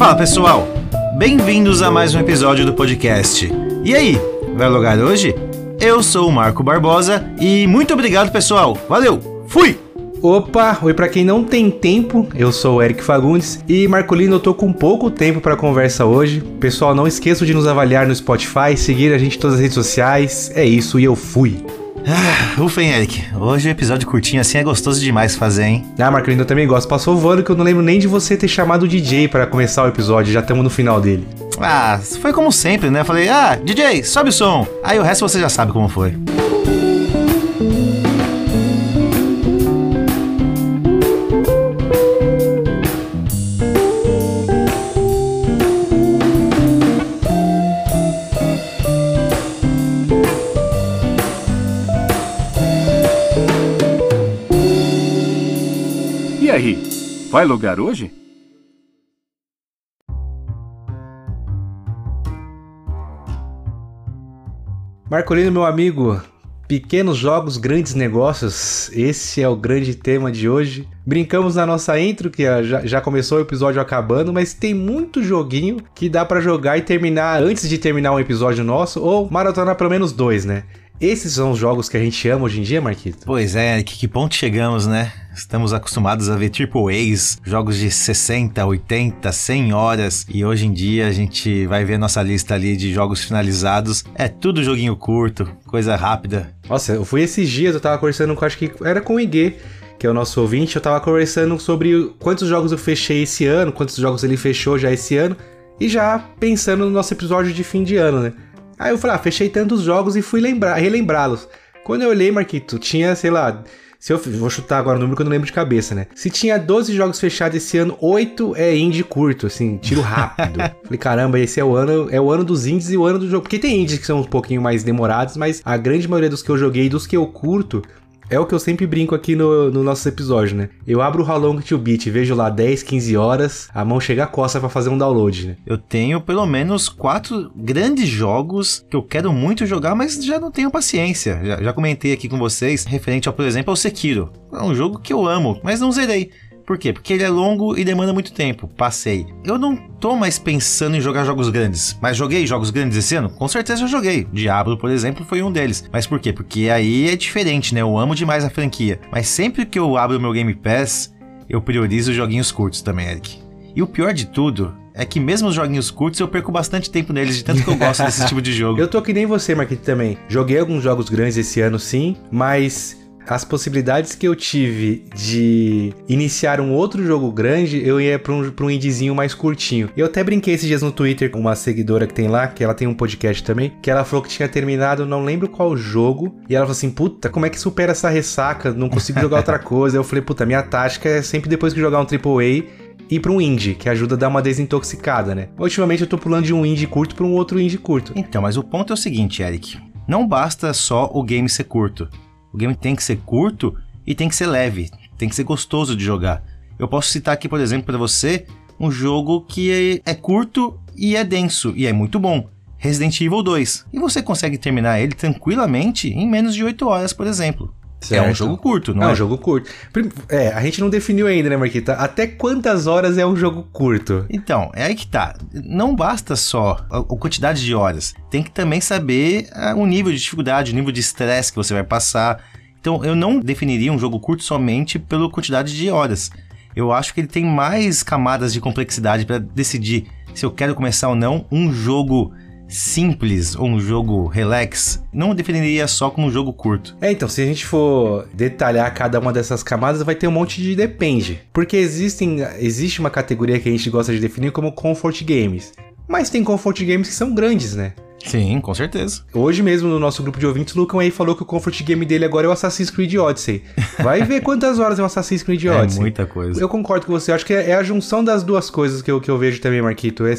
Fala pessoal, bem-vindos a mais um episódio do podcast. E aí, vai logar hoje? Eu sou o Marco Barbosa e muito obrigado pessoal, valeu, fui! Opa, oi para quem não tem tempo, eu sou o Eric Fagundes e Marcolino, eu tô com pouco tempo para conversa hoje. Pessoal, não esqueçam de nos avaliar no Spotify, seguir a gente em todas as redes sociais. É isso e eu fui. Ah, ufa, hein, Eric. Hoje o episódio curtinho assim é gostoso demais fazer, hein? Ah, Marcolino, eu também gosto. Passou voando que eu não lembro nem de você ter chamado o DJ para começar o episódio, já estamos no final dele. Ah, foi como sempre, né? Falei, ah, DJ, sobe o som. Aí o resto você já sabe como foi. Vai logar hoje? Marcolino, meu amigo, pequenos jogos, grandes negócios, esse é o grande tema de hoje. Brincamos na nossa intro, que já, já começou o episódio acabando, mas tem muito joguinho que dá para jogar e terminar antes de terminar um episódio nosso, ou maratonar pelo menos dois, né? Esses são os jogos que a gente ama hoje em dia, Marquito? Pois é, que, que ponto chegamos, né? Estamos acostumados a ver AAAs, jogos de 60, 80, 100 horas, e hoje em dia a gente vai ver nossa lista ali de jogos finalizados. É tudo joguinho curto, coisa rápida. Nossa, eu fui esses dias, eu tava conversando com, acho que era com o Iguê, que é o nosso ouvinte, eu tava conversando sobre quantos jogos eu fechei esse ano, quantos jogos ele fechou já esse ano, e já pensando no nosso episódio de fim de ano, né? Aí eu falei, ah, fechei tantos jogos e fui lembrar, relembrá-los. Quando eu olhei, Marquito, tinha, sei lá, se eu vou chutar agora o número que eu não lembro de cabeça, né? Se tinha 12 jogos fechados esse ano, 8 é indie curto, assim, tiro rápido. Falei, caramba, esse é o ano, é o ano dos indies e o ano do jogo. Porque tem indies que são um pouquinho mais demorados, mas a grande maioria dos que eu joguei, dos que eu curto, é o que eu sempre brinco aqui no, no nosso episódio, né? Eu abro o How Long to Beat, vejo lá 10, 15 horas, a mão chega a coça para fazer um download, né? Eu tenho pelo menos quatro grandes jogos que eu quero muito jogar, mas já não tenho paciência. Já, já comentei aqui com vocês, referente ao, por exemplo, ao Sekiro. É um jogo que eu amo, mas não zerei. Por quê? Porque ele é longo e demanda muito tempo. Passei. Eu não tô mais pensando em jogar jogos grandes. Mas joguei jogos grandes esse ano? Com certeza eu joguei. Diablo, por exemplo, foi um deles. Mas por quê? Porque aí é diferente, né? Eu amo demais a franquia. Mas sempre que eu abro o meu Game Pass, eu priorizo joguinhos curtos também, Eric. E o pior de tudo é que mesmo os joguinhos curtos eu perco bastante tempo neles, de tanto que eu gosto desse tipo de jogo. Eu tô que nem você, Marquinhos, também. Joguei alguns jogos grandes esse ano, sim, mas as possibilidades que eu tive de iniciar um outro jogo grande, eu ia pra um, pra um indiezinho mais curtinho. Eu até brinquei esses dias no Twitter com uma seguidora que tem lá, que ela tem um podcast também, que ela falou que tinha terminado, não lembro qual jogo, e ela falou assim: puta, como é que supera essa ressaca? Não consigo jogar outra coisa. Eu falei: puta, minha tática é sempre depois que jogar um AAA ir para um indie, que ajuda a dar uma desintoxicada, né? Ultimamente eu tô pulando de um indie curto para um outro indie curto. Então, mas o ponto é o seguinte, Eric. Não basta só o game ser curto. O game tem que ser curto e tem que ser leve, tem que ser gostoso de jogar. Eu posso citar aqui, por exemplo, para você um jogo que é, é curto e é denso e é muito bom. Resident Evil 2. E você consegue terminar ele tranquilamente em menos de 8 horas, por exemplo. Certo. É um jogo curto, não é? É um jogo curto. É, a gente não definiu ainda, né, Marquita? Até quantas horas é um jogo curto? Então, é aí que tá. Não basta só a, a quantidade de horas. Tem que também saber a, o nível de dificuldade, o nível de estresse que você vai passar. Então, eu não definiria um jogo curto somente pela quantidade de horas. Eu acho que ele tem mais camadas de complexidade para decidir se eu quero começar ou não um jogo simples ou um jogo relax, não definiria só como um jogo curto. É, então, se a gente for detalhar cada uma dessas camadas, vai ter um monte de depende. Porque existem, existe uma categoria que a gente gosta de definir como comfort games. Mas tem comfort games que são grandes, né? Sim, com certeza. Hoje mesmo no nosso grupo de ouvintes, o Lucão aí falou que o comfort game dele agora é o Assassin's Creed Odyssey. Vai ver quantas horas é o Assassin's Creed Odyssey. É muita coisa. Eu concordo com você, acho que é a junção das duas coisas que eu, que eu vejo também, Marquito. É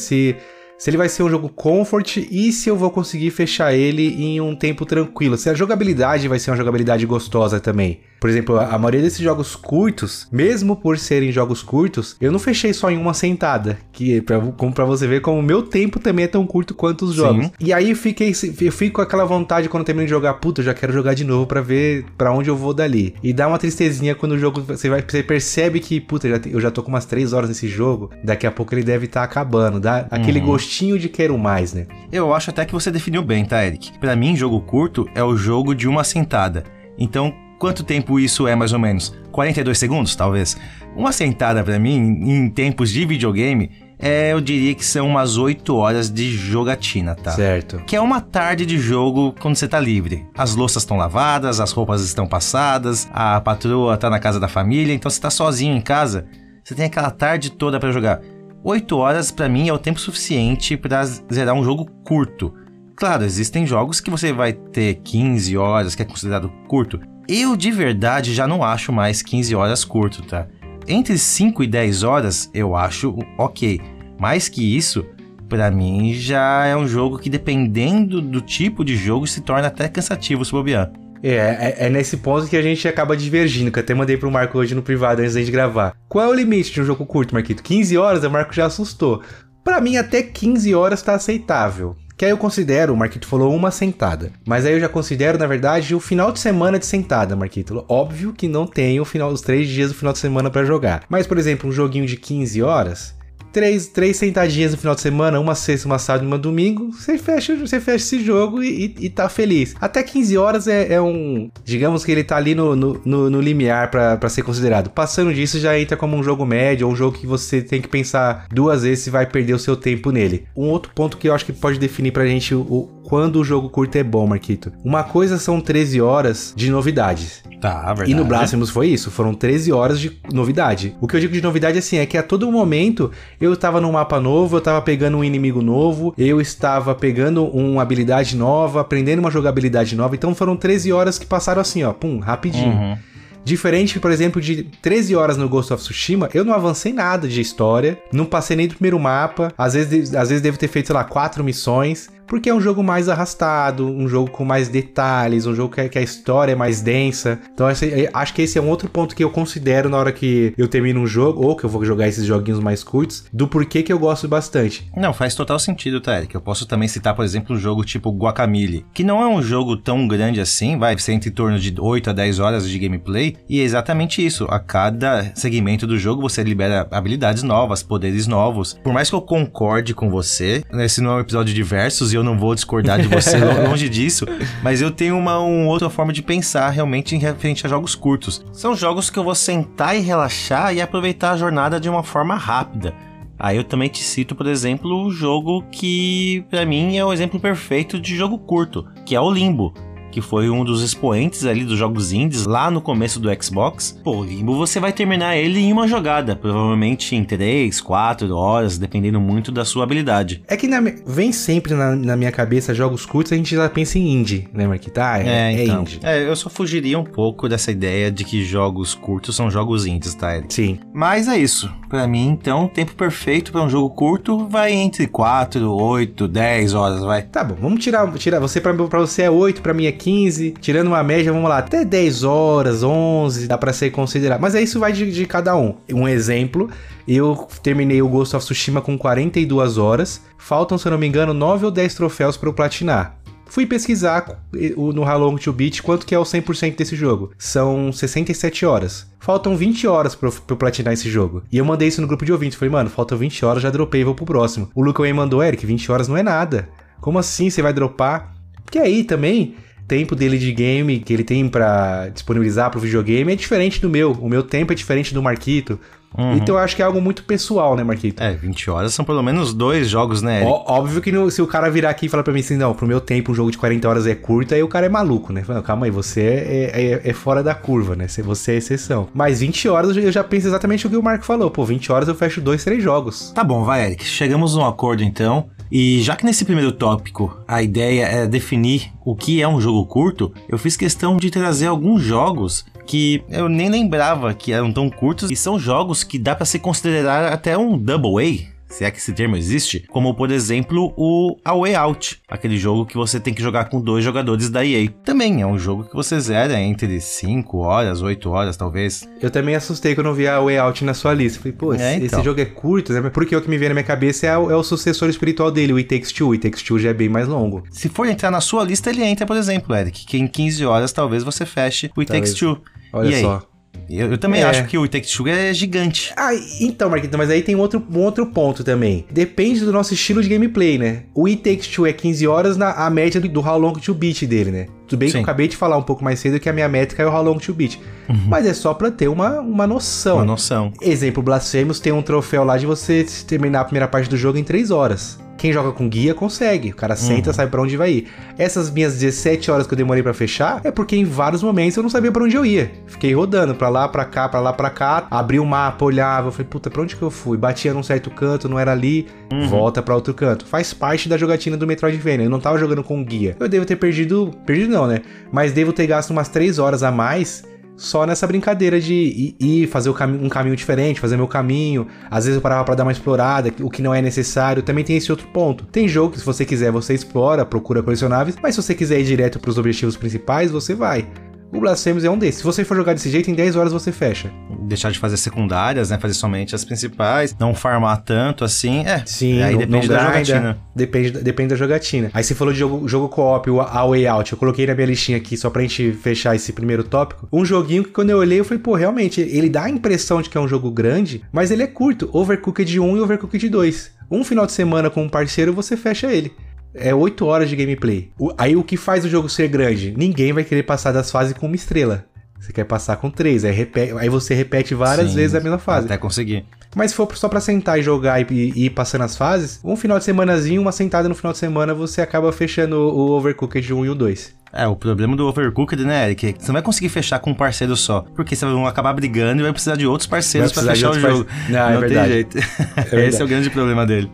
se ele vai ser um jogo comfort e se eu vou conseguir fechar ele em um tempo tranquilo. Se a jogabilidade vai ser uma jogabilidade gostosa também. Por exemplo, a maioria desses jogos curtos, mesmo por serem jogos curtos, eu não fechei só em uma sentada. Que pra, como pra você ver, como o meu tempo também é tão curto quanto os jogos. Sim. E aí eu fiquei, eu fico com aquela vontade quando eu termino de jogar, puta, eu já quero jogar de novo para ver para onde eu vou dali. E dá uma tristezinha quando o jogo você vai, você percebe que, puta, eu já, eu já tô com umas 3 horas nesse jogo, daqui a pouco ele deve estar tá acabando. Dá aquele uhum. gostinho de quero mais, né? Eu acho até que você definiu bem, tá, Eric? Para mim, jogo curto é o jogo de uma sentada. Então, quanto tempo isso é mais ou menos? 42 segundos, talvez? Uma sentada para mim, em tempos de videogame, é, eu diria que são umas 8 horas de jogatina, tá? Certo. Que é uma tarde de jogo quando você tá livre. As louças estão lavadas, as roupas estão passadas, a patroa tá na casa da família, então você tá sozinho em casa, você tem aquela tarde toda para jogar. 8 horas para mim é o tempo suficiente para zerar um jogo curto. Claro, existem jogos que você vai ter 15 horas, que é considerado curto. Eu de verdade já não acho mais 15 horas curto, tá? Entre 5 e 10 horas eu acho ok. Mais que isso, para mim já é um jogo que dependendo do tipo de jogo se torna até cansativo se bobear. É, é, é, nesse ponto que a gente acaba divergindo, que eu até mandei pro Marco hoje no privado antes da gente gravar. Qual é o limite de um jogo curto, Marquito? 15 horas? O Marco já assustou. Para mim, até 15 horas tá aceitável. Que aí eu considero, o Marquito falou, uma sentada. Mas aí eu já considero, na verdade, o final de semana de sentada, Marquito. Óbvio que não tem o final dos três dias do final de semana para jogar. Mas, por exemplo, um joguinho de 15 horas, três, três sentadinhas no final de semana, uma sexta, uma sábado e uma domingo, você fecha, você fecha esse jogo e, e, e tá feliz. Até 15 horas é, é, um. Digamos que ele tá ali no, no, no, no limiar para ser considerado. Passando disso, já entra como um jogo médio, ou um jogo que você tem que pensar duas vezes se vai perder o seu tempo nele. Um outro ponto que eu acho que pode definir pra gente o, quando o jogo curto é bom, Marquito. Uma coisa são 13 horas de novidades. Tá, verdade. E no Blasphemous foi isso, foram 13 horas de novidade. O que eu digo de novidade assim é que a todo momento eu tava num mapa novo, eu tava pegando um inimigo novo, eu estava pegando uma habilidade nova, aprendendo uma jogabilidade nova. Então foram 13 horas que passaram assim, ó, pum, rapidinho. Uhum. Diferente, por exemplo, de 13 horas no Ghost of Tsushima, eu não avancei nada de história, não passei nem do primeiro mapa, às vezes, às vezes devo ter feito, sei lá, quatro missões, porque é um jogo mais arrastado, um jogo com mais detalhes, um jogo que, que a história é mais densa. Então esse, acho que esse é um outro ponto que eu considero na hora que eu termino um jogo, ou que eu vou jogar esses joguinhos mais curtos, do porquê que eu gosto bastante. Não, faz total sentido, tá, Eric? Eu posso também citar, por exemplo, um jogo tipo Guacamole, que não é um jogo tão grande assim, vai ser entre torno de 8 a 10 horas de gameplay, e é exatamente isso. A cada segmento do jogo você libera habilidades novas, poderes novos. Por mais que eu concorde com você, esse não é um episódio de versos e eu eu não vou discordar de você longe disso, mas eu tenho uma, uma outra forma de pensar realmente em referente a jogos curtos. São jogos que eu vou sentar e relaxar e aproveitar a jornada de uma forma rápida. Aí eu também te cito, por exemplo, o jogo que para mim é o exemplo perfeito de jogo curto, que é o Limbo que foi um dos expoentes ali dos jogos indies lá no começo do Xbox. Pô, Limbo você vai terminar ele em uma jogada, provavelmente em 3, 4 horas, dependendo muito da sua habilidade. É que na, vem sempre na, na, minha cabeça jogos curtos, a gente já pensa em indie, lembra que tá? É, é, é então. indie. É, eu só fugiria um pouco dessa ideia de que jogos curtos são jogos indies, tá? Eric? Sim. Mas é isso. Para mim, então, o tempo perfeito para um jogo curto vai entre 4, 8, 10 horas, vai. Tá bom, vamos tirar, tirar você para você é 8, para mim é 15, tirando uma média, vamos lá, até 10 horas, 11, dá para ser considerado. Mas é isso vai de, de cada um. Um exemplo, eu terminei o Ghost of Tsushima com 42 horas, faltam, se eu não me engano, 9 ou 10 troféus para eu platinar. Fui pesquisar no How Long to Beat quanto que é o 100% desse jogo. São 67 horas. Faltam 20 horas pra eu platinar esse jogo. E eu mandei isso no grupo de ouvintes. Falei, mano, faltam 20 horas, já dropei, vou pro próximo. O Luca Wayne mandou, Eric, 20 horas não é nada. Como assim você vai dropar? Porque aí também tempo dele de game que ele tem para disponibilizar pro videogame é diferente do meu. O meu tempo é diferente do Marquito. Uhum. Então eu acho que é algo muito pessoal, né, Marquito? É, 20 horas são pelo menos dois jogos, né? Ó, óbvio que no, se o cara virar aqui e falar pra mim assim, não, pro meu tempo um jogo de 40 horas é curto, aí o cara é maluco, né? Fala, calma aí, você é, é, é, fora da curva, né? Você é exceção. Mas 20 horas eu já penso exatamente o que o Marco falou. Pô, 20 horas eu fecho dois, três jogos. Tá bom, vai, Eric. Chegamos num acordo então. E já que nesse primeiro tópico a ideia é definir o que é um jogo curto, eu fiz questão de trazer alguns jogos que eu nem lembrava que eram tão curtos e são jogos que dá para se considerar até um double A. se é que esse termo existe, como por exemplo o A Way Out, aquele jogo que você tem que jogar com dois jogadores da EA. Também é um jogo que você zera entre 5 horas, 8 horas talvez. Eu também assustei quando vi a Way Out na sua lista. Falei, pô, é, esse, então. esse, jogo é curto, né? Porque o que me vem na minha cabeça é o, é o sucessor espiritual dele, o It Takes Two. O It Takes Two já é bem mais longo. Se for entrar na sua lista, ele entra, por exemplo, Eric, que em 15 horas talvez você feche o It Takes Two. Olha e só. Eu, eu também é. acho que o Take Two é gigante. Ah, então, Marquito, mas aí tem outro, um outro ponto também. Depende do nosso estilo de gameplay, né? O It Takes Two é 15 horas na a média do, do How Long to Beat dele, né? Tudo bem Sim. que eu acabei de falar um pouco mais cedo que a minha métrica é o How Long to Beat. Uhum. Mas é só pra ter uma, uma noção. Uma noção. Exemplo, Blasphemous tem um troféu lá de você terminar a primeira parte do jogo em 3 horas. Quem joga com guia consegue. O cara senta, uhum. sabe para onde vai ir. Essas minhas 17 horas que eu demorei para fechar é porque em vários momentos eu não sabia para onde eu ia. Fiquei rodando para lá, para cá, para lá, para cá. Abri o mapa, olhava, eu falei, puta, pra onde que eu fui? Batia num certo canto, não era ali, uhum. volta para outro canto. Faz parte da jogatina do Metroidvania. Eu não tava jogando com guia. Eu devo ter perdido, perdido não, né? Mas devo ter gasto umas 3 horas a mais só nessa brincadeira de ir, fazer um caminho diferente, fazer meu caminho. Às vezes eu parava para dar uma explorada, o que não é necessário. Também tem esse outro ponto. Tem jogo que se você quiser você explora, procura colecionáveis, mas se você quiser ir direto para os objetivos principais, você vai. O Blasphemous é um desses. Se você for jogar desse jeito, em 10 horas você fecha. Deixar de fazer secundárias, né? Fazer somente as principais. Não farmar tanto assim. É. Sim, aí não, depende não da jogatina. Depende, depende da jogatina. Aí você falou de jogo, jogo co-op, o A Way Out. Eu coloquei na minha listinha aqui só pra gente fechar esse primeiro tópico. Um joguinho que quando eu olhei, eu falei, pô, realmente, ele dá a impressão de que é um jogo grande, mas ele é curto. Overcooked 1 e Overcooked 2. Um final de semana com um parceiro, você fecha ele é 8 horas de gameplay. O, aí o que faz o jogo ser grande? Ninguém vai querer passar das fases com uma estrela. Você quer passar com três, aí, repete, aí você repete várias Sim, vezes a mesma fase. Até conseguir. Mas se for só pra sentar e jogar e, e, ir passando as fases, um final de semanazinho, uma sentada no final de semana, você acaba fechando o Overcooked 1 e o 2. É, o problema do Overcooked, né, Eric? Você não vai conseguir fechar com um parceiro só. Porque você vai acabar brigando e vai precisar de outros parceiros para fechar o jogo. Não, é não é tem jeito. É Esse é o grande problema dele.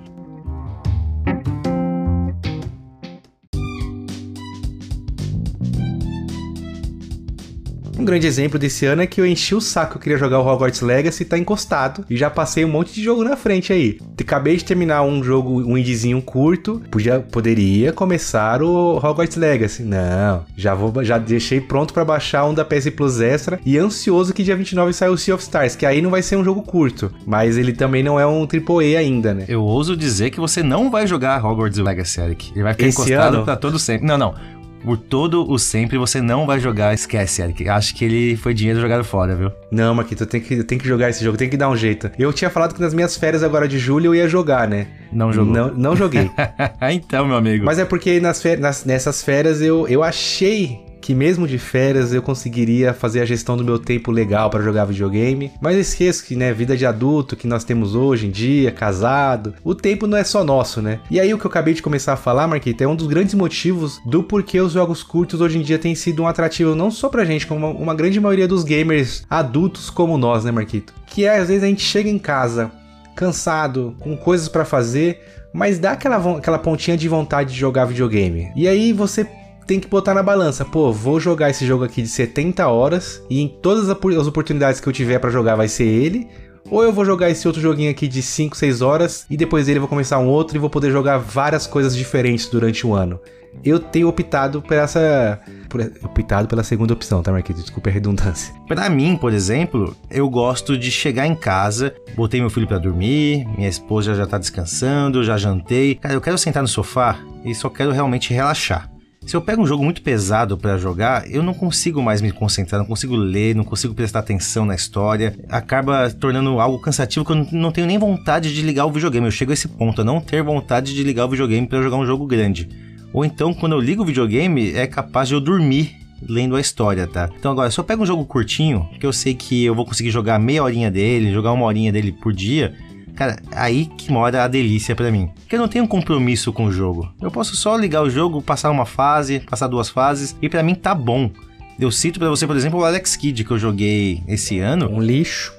Grande exemplo desse ano é que eu enchi o saco, eu queria jogar o Hogwarts Legacy e tá encostado. E já passei um monte de jogo na frente aí. Acabei de terminar um jogo, um indizinho curto. Podia, poderia começar o Hogwarts Legacy. Não, já vou, já deixei pronto para baixar um da PS Plus Extra e ansioso que dia 29 sai o Sea of Stars, que aí não vai ser um jogo curto, mas ele também não é um AAA ainda, né? Eu ouso dizer que você não vai jogar Hogwarts Legacy, Eric. Ele vai ficar Esse encostado ano? pra todo sempre. Não, não por todo o sempre você não vai jogar, esquece, Eric. Acho que ele foi dinheiro jogado fora, viu? Não, Marquito, tem que, tem que jogar esse jogo, tem que dar um jeito. Eu tinha falado que nas minhas férias agora de julho eu ia jogar, né? Não jogou. Não, não joguei. então, meu amigo. Mas é porque nas férias, nas, nessas férias eu, eu achei que mesmo de férias eu conseguiria fazer a gestão do meu tempo legal para jogar videogame, mas esqueço que, né, vida de adulto que nós temos hoje em dia, casado, o tempo não é só nosso, né? E aí o que eu acabei de começar a falar, Marquita, é um dos grandes motivos do porquê os jogos curtos hoje em dia têm sido um atrativo não só pra gente, como uma, grande maioria dos gamers adultos como nós, né, Marquito? Que é, às vezes a gente chega em casa cansado, com coisas para fazer, mas dá aquela, aquela pontinha de vontade de jogar videogame. E aí você tem que botar na balança. Pô, vou jogar esse jogo aqui de 70 horas e em todas as oportunidades que eu tiver para jogar vai ser ele. Ou eu vou jogar esse outro joguinho aqui de 5, 6 horas e depois dele vou começar um outro e vou poder jogar várias coisas diferentes durante o ano. Eu tenho optado por essa. Por, optado pela segunda opção, tá, Marquito? Desculpa a redundância. Pra mim, por exemplo, eu gosto de chegar em casa, botei meu filho para dormir, minha esposa já tá descansando, já jantei. Cara, eu quero sentar no sofá e só quero realmente relaxar. Se eu pego um jogo muito pesado para jogar, eu não consigo mais me concentrar, não consigo ler, não consigo prestar atenção na história. Acaba tornando algo cansativo que eu não tenho nem vontade de ligar o videogame. Eu chego a esse ponto, a não ter vontade de ligar o videogame para jogar um jogo grande. Ou então, quando eu ligo o videogame, é capaz de eu dormir lendo a história, tá? Então agora, se eu pego um jogo curtinho, que eu sei que eu vou conseguir jogar meia horinha dele, jogar uma horinha dele por dia, Cara, aí que mora a delícia para mim. Porque eu não tenho compromisso com o jogo. Eu posso só ligar o jogo, passar uma fase, passar duas fases, e para mim tá bom. Eu cito para você, por exemplo, o Alex Kidd que eu joguei esse ano. Um lixo.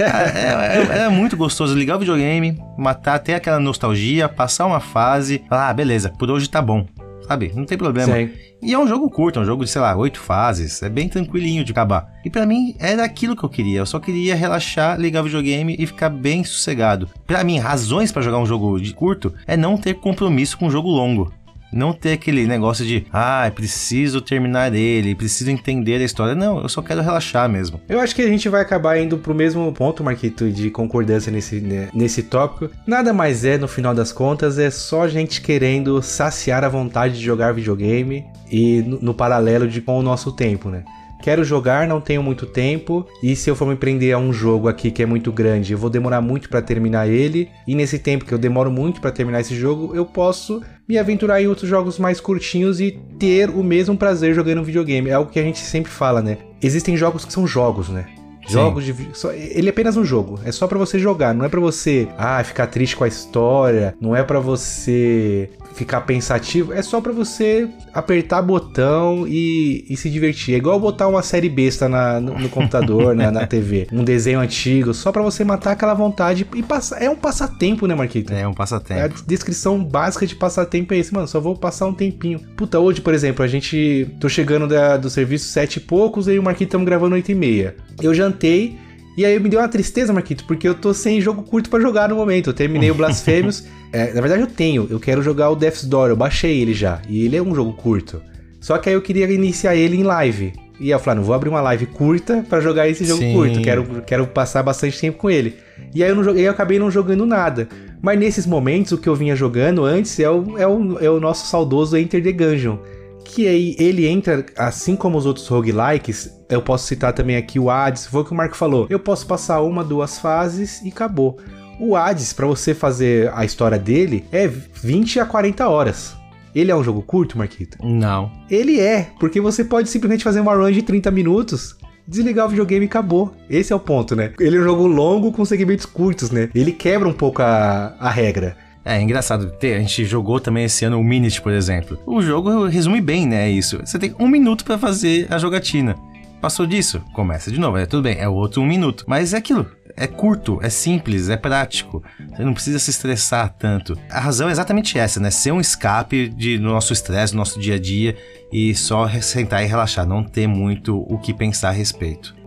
é, é, é, muito gostoso ligar o videogame, matar até aquela nostalgia, passar uma fase, falar, ah, beleza, por hoje tá bom. Sabe? Não tem problema. Sim. E é um jogo curto, é um jogo de, sei lá, oito fases. É bem tranquilinho de acabar. E pra mim era aquilo que eu queria. Eu só queria relaxar, ligar o videogame e ficar bem sossegado. Pra mim, razões pra jogar um jogo de curto é não ter compromisso com um jogo longo. Não ter aquele negócio de, ah, preciso terminar ele, preciso entender a história. Não, eu só quero relaxar mesmo. Eu acho que a gente vai acabar indo pro mesmo ponto, Marquito, de concordância nesse, né, nesse tópico. Nada mais é, no final das contas, é só gente querendo saciar a vontade de jogar videogame e no, no paralelo de com o nosso tempo, né? Quero jogar, não tenho muito tempo. E se eu for me prender a um jogo aqui que é muito grande, eu vou demorar muito para terminar ele. E nesse tempo que eu demoro muito para terminar esse jogo, eu posso me aventurar em outros jogos mais curtinhos e ter o mesmo prazer jogando videogame. É algo que a gente sempre fala, né? Existem jogos que são jogos, né? Jogos de só, ele é apenas um jogo, é só para você jogar, não é para você, ah, ficar triste com a história, não é para você ficar pensativo, é só para você apertar botão e, e, se divertir. É igual botar uma série besta na, no, no computador, na, na TV, um desenho antigo, só para você matar aquela vontade e passar. É um passatempo, né, Marquito? É um passatempo. É a descrição básica de passatempo é esse, mano. Só vou passar um tempinho. Puta, hoje, por exemplo, a gente. tô chegando da, do serviço sete e poucos e o Marquito estamos gravando oito e meia. Eu jantei. E aí me deu uma tristeza, Marquito, porque eu tô sem jogo curto para jogar no momento. Eu terminei o Blasphemous. É, na verdade eu tenho, eu quero jogar o Death's Door, eu baixei ele já. E ele é um jogo curto. Só que aí eu queria iniciar ele em live. E eu falei, ah, não vou abrir uma live curta para jogar esse jogo Sim. curto. Quero, quero passar bastante tempo com ele. E aí eu, não joguei, eu acabei não jogando nada. Mas nesses momentos, o que eu vinha jogando antes é o, é o, é o nosso saudoso Enter the Gungeon. Que aí ele entra, assim como os outros roguelikes, eu posso citar também aqui o Hades, foi o que o Marco falou. Eu posso passar uma, duas fases e acabou. O Hades, para você fazer a história dele, é 20 a 40 horas. Ele é um jogo curto, Marquito? Não. Ele é, porque você pode simplesmente fazer uma run de 30 minutos desligar o videogame e acabou. Esse é o ponto, né? Ele é um jogo longo com segmentos curtos, né? Ele quebra um pouco a, a regra. É, é engraçado. A gente jogou também esse ano o Minute, por exemplo. O jogo resume bem, né? Isso. Você tem um minuto para fazer a jogatina. Passou disso, começa de novo. É tudo bem, é outro um minuto. Mas é aquilo é curto, é simples, é prático. Você não precisa se estressar tanto. A razão é exatamente essa, né? Ser um escape de, do nosso estresse, do nosso dia a dia e só sentar e relaxar, não ter muito o que pensar a respeito.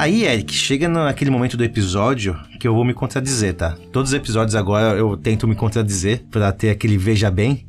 Aí, Eric, chega naquele momento do episódio que eu vou me contradizer, tá? Todos os episódios agora eu tento me contradizer para ter aquele veja bem.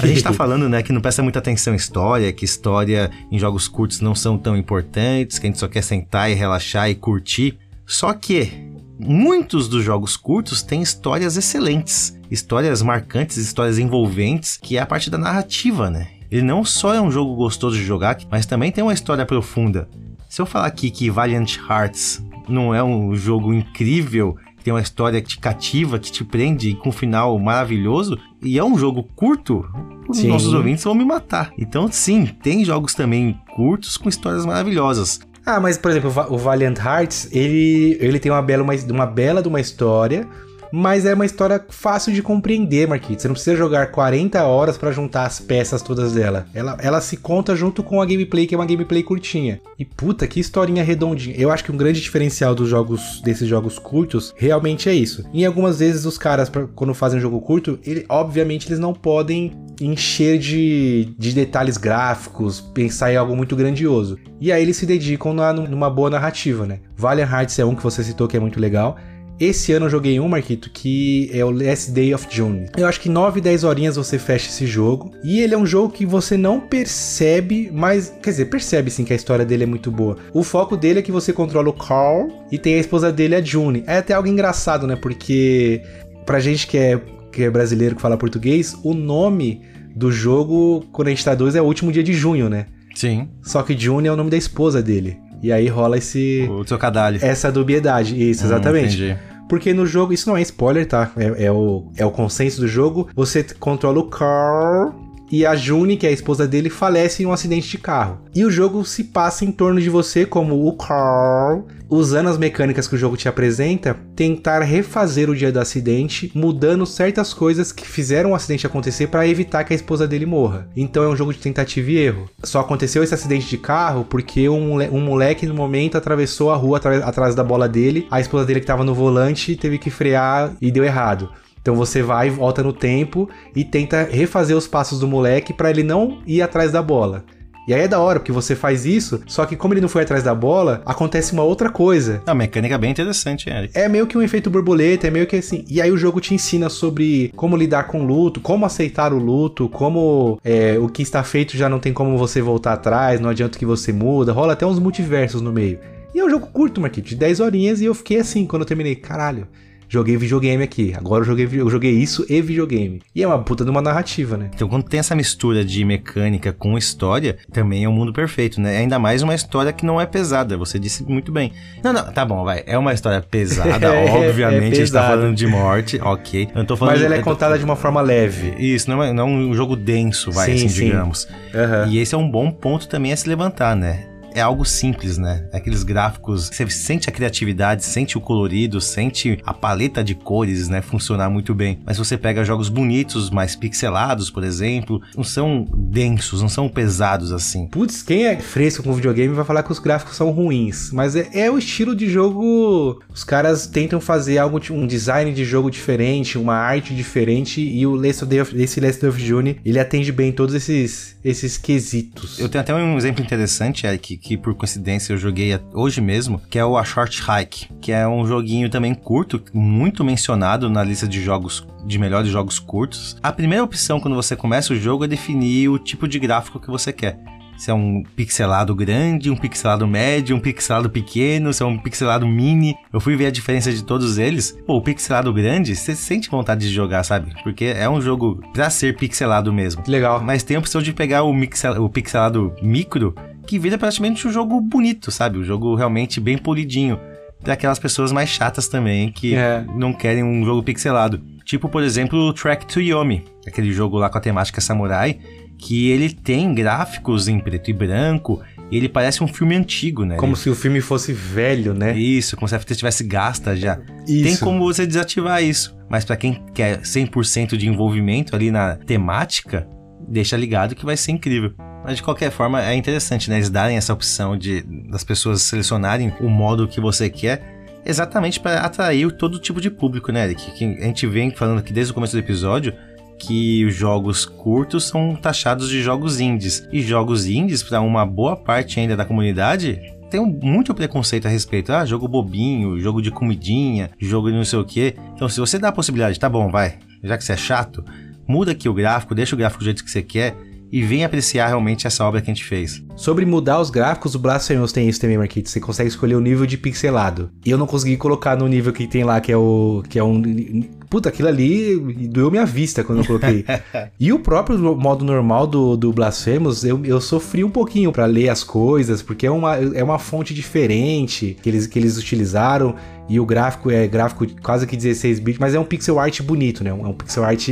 A gente tá falando, né, que não presta muita atenção em história, que história em jogos curtos não são tão importantes, que a gente só quer sentar e relaxar e curtir. Só que muitos dos jogos curtos têm histórias excelentes, histórias marcantes, histórias envolventes, que é a parte da narrativa, né? Ele não só é um jogo gostoso de jogar, mas também tem uma história profunda. Se eu falar aqui que Valiant Hearts não é um jogo incrível tem uma história que te cativa, que te prende com um final maravilhoso, e é um jogo curto, os sim. nossos ouvintes vão me matar. Então, sim, tem jogos também curtos com histórias maravilhosas. Ah, mas por exemplo, o Valiant Hearts, ele, ele tem uma bela, uma, uma bela de uma história, mas é uma história fácil de compreender, Marquinhos. Você não precisa jogar 40 horas para juntar as peças todas dela. Ela, ela se conta junto com a gameplay, que é uma gameplay curtinha. E puta, que historinha redondinha. Eu acho que um grande diferencial dos jogos, desses jogos curtos, realmente é isso. Em algumas vezes os caras, quando fazem um jogo curto, ele, obviamente eles não podem encher de, de detalhes gráficos, pensar em algo muito grandioso. E aí eles se dedicam na, numa boa narrativa, né? Valiant Hearts é um que você citou que é muito legal. Esse ano eu joguei um, Marquito, que é o Last Day of June. Eu acho que 9, 10 horinhas você fecha esse jogo. E ele é um jogo que você não percebe, mas. Quer dizer, percebe sim que a história dele é muito boa. O foco dele é que você controla o Carl e tem a esposa dele, a June. É até algo engraçado, né? Porque pra gente que é, que é brasileiro que fala português, o nome do jogo, quando a gente tá dois, é o último dia de junho, né? Sim. Só que June é o nome da esposa dele. E aí rola esse. O trocadilho. Essa dubiedade. Isso, hum, exatamente. Hum, entendi. Porque no jogo, isso não é spoiler, tá? É, é, o, é o consenso do jogo. Você controla o Carl e a June, que é a esposa dele, falece em um acidente de carro. E o jogo se passa em torno de você como o Carl, usando as mecânicas que o jogo te apresenta, tentar refazer o dia do acidente, mudando certas coisas que fizeram o acidente acontecer para evitar que a esposa dele morra. Então é um jogo de tentativa e erro. Só aconteceu esse acidente de carro porque um, moleque no momento atravessou a rua atrás da bola dele, a esposa dele que estava no volante teve que frear e deu errado. Então você vai, volta no tempo e tenta refazer os passos do moleque para ele não ir atrás da bola. E aí é da hora, porque você faz isso, só que como ele não foi atrás da bola, acontece uma outra coisa. A mecânica é bem interessante, Eric. É meio que um efeito borboleta, é meio que assim. E aí o jogo te ensina sobre como lidar com o luto, como aceitar o luto, como é, o que está feito já não tem como você voltar atrás, não adianta que você muda, rola até uns multiversos no meio. E é um jogo curto, Marquinhos, de 10 horinhas, e eu fiquei assim quando eu terminei. Caralho, joguei videogame aqui. Agora eu joguei, eu joguei isso e videogame. E é uma puta de uma narrativa, né? Então, quando tem essa mistura de mecânica com história, também é um mundo perfeito, né? Ainda mais uma história que não é pesada. Você disse muito bem. Não, não, tá bom, vai. É uma história pesada, é, obviamente. É a gente tá falando de morte, ok. Eu tô falando Mas ela é contada de uma forma leve. Isso, não é, não é um jogo denso, vai, sim, assim, sim. digamos. Uhum. E esse é um bom ponto também a se levantar, né? É algo simples, né? Aqueles gráficos, você sente a criatividade, sente o colorido, sente a paleta de cores, né? Funcionar muito bem. Mas você pega jogos bonitos, mais pixelados, por exemplo, não são densos, não são pesados assim. Putz, quem é fresco com videogame vai falar que os gráficos são ruins, mas é, é o estilo de jogo. Os caras tentam fazer algo, um design de jogo diferente, uma arte diferente, e o Last of, esse Last of June, ele atende bem todos esses, esses quesitos. Eu tenho até um exemplo interessante, Eric, que por coincidência eu joguei hoje mesmo, que é o A Short Hike, que é um joguinho também curto, muito mencionado na lista de jogos de melhores jogos curtos. A primeira opção quando você começa o jogo é definir o tipo de gráfico que você quer se é um pixelado grande, um pixelado médio, um pixelado pequeno, se é um pixelado mini. Eu fui ver a diferença de todos eles. Pô, o pixelado grande, você sente vontade de jogar, sabe? Porque é um jogo pra ser pixelado mesmo. Legal. Mas tem a opção de pegar o, mixel, o pixelado micro, que vira praticamente um jogo bonito, sabe? Um jogo realmente bem polidinho. Para aquelas pessoas mais chatas também, que é. não querem um jogo pixelado. Tipo, por exemplo, o Track to Yomi, aquele jogo lá com a temática samurai, que ele tem gráficos em preto e branco, e ele parece um filme antigo, né? Como ele... se o filme fosse velho, né? Isso, como se a fita tivesse gasta já. Isso. Tem como você desativar isso, mas para quem quer 100% de envolvimento ali na temática, deixa ligado que vai ser incrível. Mas de qualquer forma é interessante, né? Eles darem essa opção de das pessoas selecionarem o modo que você quer exatamente para atrair todo tipo de público, né, Eric? Que a gente vem falando aqui desde o começo do episódio que os jogos curtos são taxados de jogos indies. E jogos indies, para uma boa parte ainda da comunidade, tem muito preconceito a respeito. Ah, jogo bobinho, jogo de comidinha, jogo de não sei o que. Então, se você dá a possibilidade, tá bom, vai, já que você é chato, muda aqui o gráfico, deixa o gráfico do jeito que você quer e vem apreciar realmente essa obra que a gente fez. Sobre mudar os gráficos, o Blasphemous tem isso também, Marquito. Você consegue escolher o nível de pixelado. E eu não consegui colocar no nível que tem lá, que é o. que é um. Puta, aquilo ali doeu minha vista quando eu coloquei. e o próprio modo normal do, do Blasphemous, eu, eu sofri um pouquinho para ler as coisas, porque é uma, é uma fonte diferente que eles, que eles utilizaram. E o gráfico é gráfico quase que 16 bits, mas é um pixel art bonito, né? É um pixel art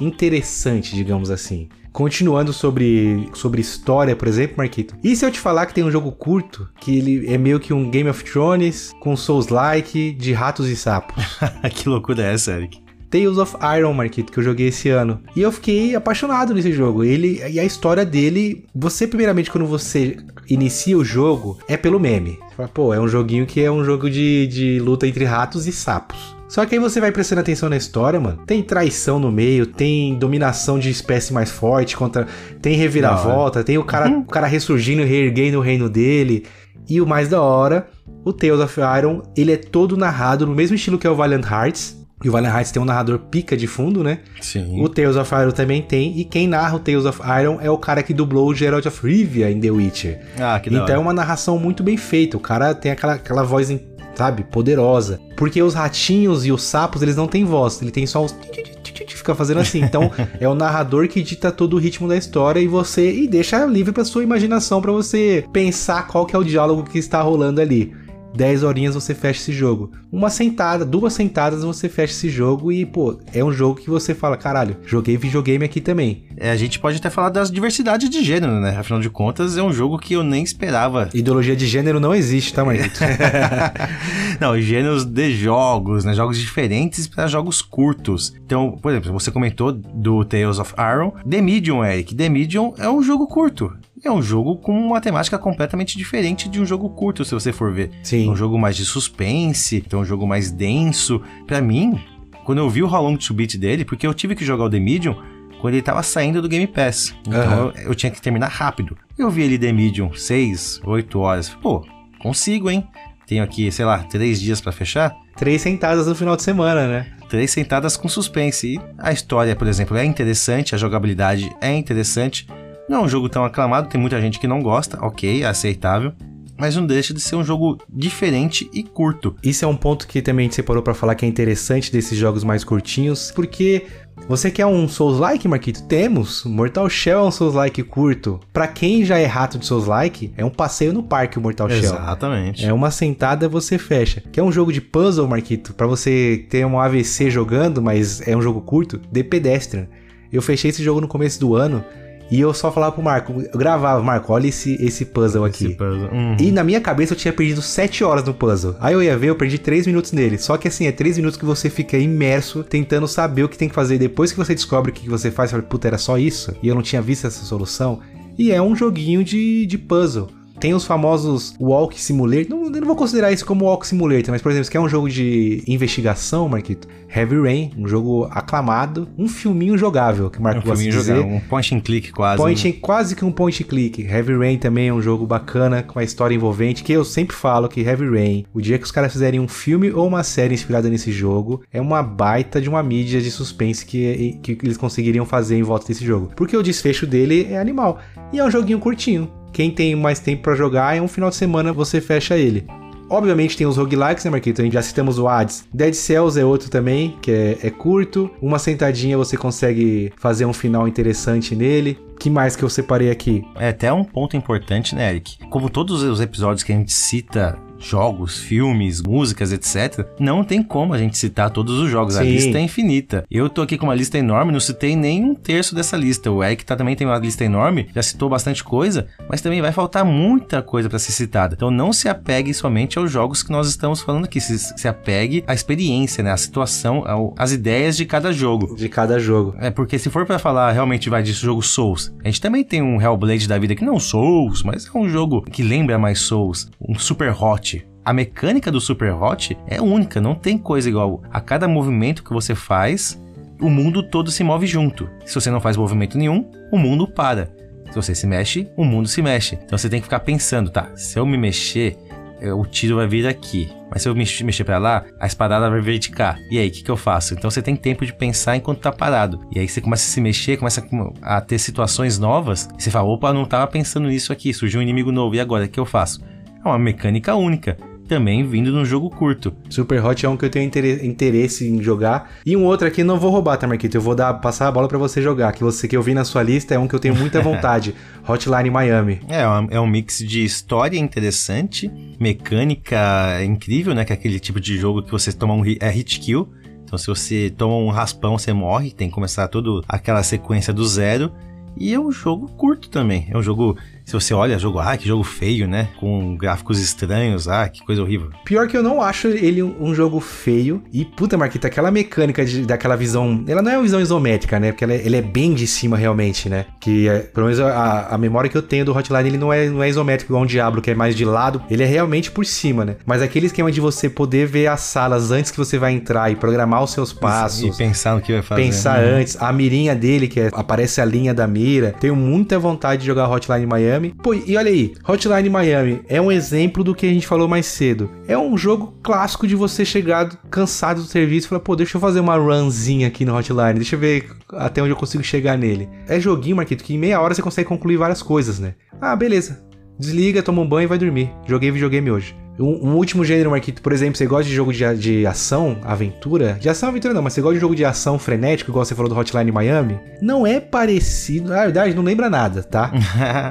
interessante, digamos assim. Continuando sobre, sobre história, por exemplo, Marquito. E se eu te falar que tem um jogo curto, que ele é meio que um Game of Thrones com Souls-like de ratos e sapos? que loucura é essa, Eric? Tales of Iron, Marquito, que eu joguei esse ano. E eu fiquei apaixonado nesse jogo. Ele e a história dele, você primeiramente quando você inicia o jogo é pelo meme. Você fala, pô, é um joguinho que é um jogo de, de luta entre ratos e sapos. Só que aí você vai prestando atenção na história, mano. Tem traição no meio, tem dominação de espécie mais forte contra. Tem reviravolta, tem o cara, uhum. o cara ressurgindo e reerguendo o reino dele. E o mais da hora, o Tales of Iron, ele é todo narrado no mesmo estilo que é o Valiant Hearts. E o Valiant Hearts tem um narrador pica de fundo, né? Sim. O Tales of Iron também tem. E quem narra o Tales of Iron é o cara que dublou o Geralt of Rivia em The Witcher. Ah, que da Então é uma narração muito bem feita. O cara tem aquela, aquela voz sabe? Poderosa. Porque os ratinhos e os sapos, eles não têm voz, ele tem só os fica fazendo assim. Então, é o narrador que dita todo o ritmo da história e você e deixa livre para sua imaginação para você pensar qual que é o diálogo que está rolando ali. 10 horinhas você fecha esse jogo. Uma sentada, duas sentadas você fecha esse jogo e, pô, é um jogo que você fala, caralho, joguei videogame aqui também. É, a gente pode até falar das diversidades de gênero, né? Afinal de contas, é um jogo que eu nem esperava. Ideologia de gênero não existe, tá, Marquito? não, gêneros de jogos, né? Jogos diferentes para jogos curtos. Então, por exemplo, você comentou do Tales of Iron. The Medium, Eric. The Medium é um jogo curto. É um jogo com uma temática completamente diferente de um jogo curto, se você for ver. Sim. É um jogo mais de suspense, então é um jogo mais denso. Para mim, quando eu vi o How Long to Beat dele, porque eu tive que jogar o The Medium quando ele tava saindo do Game Pass. Então Uhum. eu, eu tinha que terminar rápido. Eu vi ele The Medium 6, 8 horas. Pô, consigo, hein? Tenho aqui, sei lá, 3 dias pra fechar. Três sentadas no final de semana, né? Três sentadas com suspense. E a história, por exemplo, é interessante, a jogabilidade é interessante. Não é um jogo tão aclamado, tem muita gente que não gosta, ok, é aceitável. Mas não deixa de ser um jogo diferente e curto. Isso é um ponto que também a gente separou pra falar que é interessante desses jogos mais curtinhos, porque você quer um Souls-like, Marquito? Temos. Mortal Shell é um Souls-like curto. Pra quem já é rato de Souls-like, é um passeio no parque o Mortal Shell. Exatamente. É uma sentada você fecha. Quer um jogo de puzzle, Marquito? Pra você ter um AVC jogando, mas é um jogo curto? The Pedestrian. Eu fechei esse jogo no começo do ano e eu só falava pro Marco, eu gravava, Marco, olha esse, esse puzzle aqui. Esse puzzle. Uhum. E na minha cabeça eu tinha perdido 7 horas no puzzle. Aí eu ia ver, eu perdi 3 minutos nele. Só que assim, é 3 minutos que você fica imerso tentando saber o que tem que fazer. Depois que você descobre o que você faz, você fala, puta, era só isso? E eu não tinha visto essa solução. E é um joguinho de, de puzzle. Tem os famosos Walk Simulator. Não, eu não vou considerar isso como Walk Simulator, mas por exemplo, se quer um jogo de investigação, Marquito, Heavy Rain, um jogo aclamado, um filminho jogável, que Marco um filminho dizer. jogar, um point and click quase. Point né? and- quase que um point and click. Heavy Rain também é um jogo bacana, com uma história envolvente, que eu sempre falo que Heavy Rain, o dia que os caras fizerem um filme ou uma série inspirada nesse jogo, é uma baita de uma mídia de suspense que, que eles conseguiriam fazer em volta desse jogo. Porque o desfecho dele é animal. E é um joguinho curtinho. Quem tem mais tempo pra jogar, é um final de semana você fecha ele. Obviamente tem os roguelikes, né, Marquito? A gente já citamos o Hades. Dead Cells é outro também, que é, é curto. Uma sentadinha você consegue fazer um final interessante nele. que mais que eu separei aqui? É até um ponto importante, né, Eric? Como todos os episódios que a gente cita jogos, filmes, músicas, etc., não tem como a gente citar todos os jogos. A Sim. lista é infinita. Eu tô aqui com uma lista enorme, não citei nem um terço dessa lista. O Eric tá, também tem uma lista enorme, já citou bastante coisa, mas também vai faltar muita coisa para ser citada. Então não se apegue somente aos jogos que nós estamos falando aqui, se, se apegue à experiência, né, à situação, ao, às ideias de cada jogo. De cada jogo. É, porque se for pra falar realmente vai disso jogo Souls, a gente também tem um Hellblade da vida que não Souls, mas é um jogo que lembra mais Souls, um Super Hot. A mecânica do Super Hot é única, não tem coisa igual. A cada movimento que você faz, o mundo todo se move junto. Se você não faz movimento nenhum, o mundo para. Se você se mexe, o mundo se mexe. Então você tem que ficar pensando, tá? Se eu me mexer, eh, o tiro vai vir aqui. Mas se eu mex- mexer pra lá, a espadada vai vir de cá. E aí, o que, que eu faço? Então você tem tempo de pensar enquanto tá parado. E aí você começa a se mexer, começa a ter situações novas. Você fala, opa, não tava pensando nisso aqui, surgiu um inimigo novo. E agora, o que eu faço? É uma mecânica única. Também vindo num jogo curto. Super Hot é um que eu tenho intere- interesse em jogar. E um outro aqui não vou roubar, tá, Marquito? Eu vou dar, passar a bola pra você jogar. Que você que eu vi na sua lista é um que eu tenho muita vontade. Hotline Miami. É, é um- é um mix de história interessante, mecânica incrível, né? Que é aquele tipo de jogo que você toma um hit, é hit kill. Então, se você toma um raspão, você morre. Tem que começar toda aquela sequência do zero. E é um jogo curto também. É um jogo. Se você olha, jogo. Ah, que jogo feio, né? Com gráficos estranhos. Ah, que coisa horrível. Pior que eu não acho ele um jogo feio. E, puta, Marquita, aquela mecânica de- daquela visão. Ela não é uma visão isométrica, né? Porque ela é, ele é bem de cima, realmente, né? Que, é, pelo menos, a, a memória que eu tenho do Hotline, ele não é, não é isométrico igual um Diablo, que é mais de lado. Ele é realmente por cima, né? Mas aquele esquema de você poder ver as salas antes que você vai entrar e programar os seus passos. E pensar no que vai fazer. Pensar Uhum. antes, a mirinha dele, que é- aparece a linha da mira. Tenho muita vontade de jogar Hotline Miami. Pô, e olha aí, Hotline Miami é um exemplo do que a gente falou mais cedo. É um jogo clássico de você chegar cansado do serviço e falar, pô, deixa eu fazer uma runzinha aqui no Hotline, deixa eu ver até onde eu consigo chegar nele. É joguinho, Marquito, que em meia hora você consegue concluir várias coisas, né? Ah, beleza. Desliga, toma um banho e vai dormir. Joguei videogame hoje. Um, um último gênero, Marquito, por exemplo, você gosta de jogo de, de ação, aventura? De ação, aventura não, mas você gosta de jogo de ação frenético, igual você falou do Hotline Miami? Não é parecido, na verdade, não lembra nada, tá?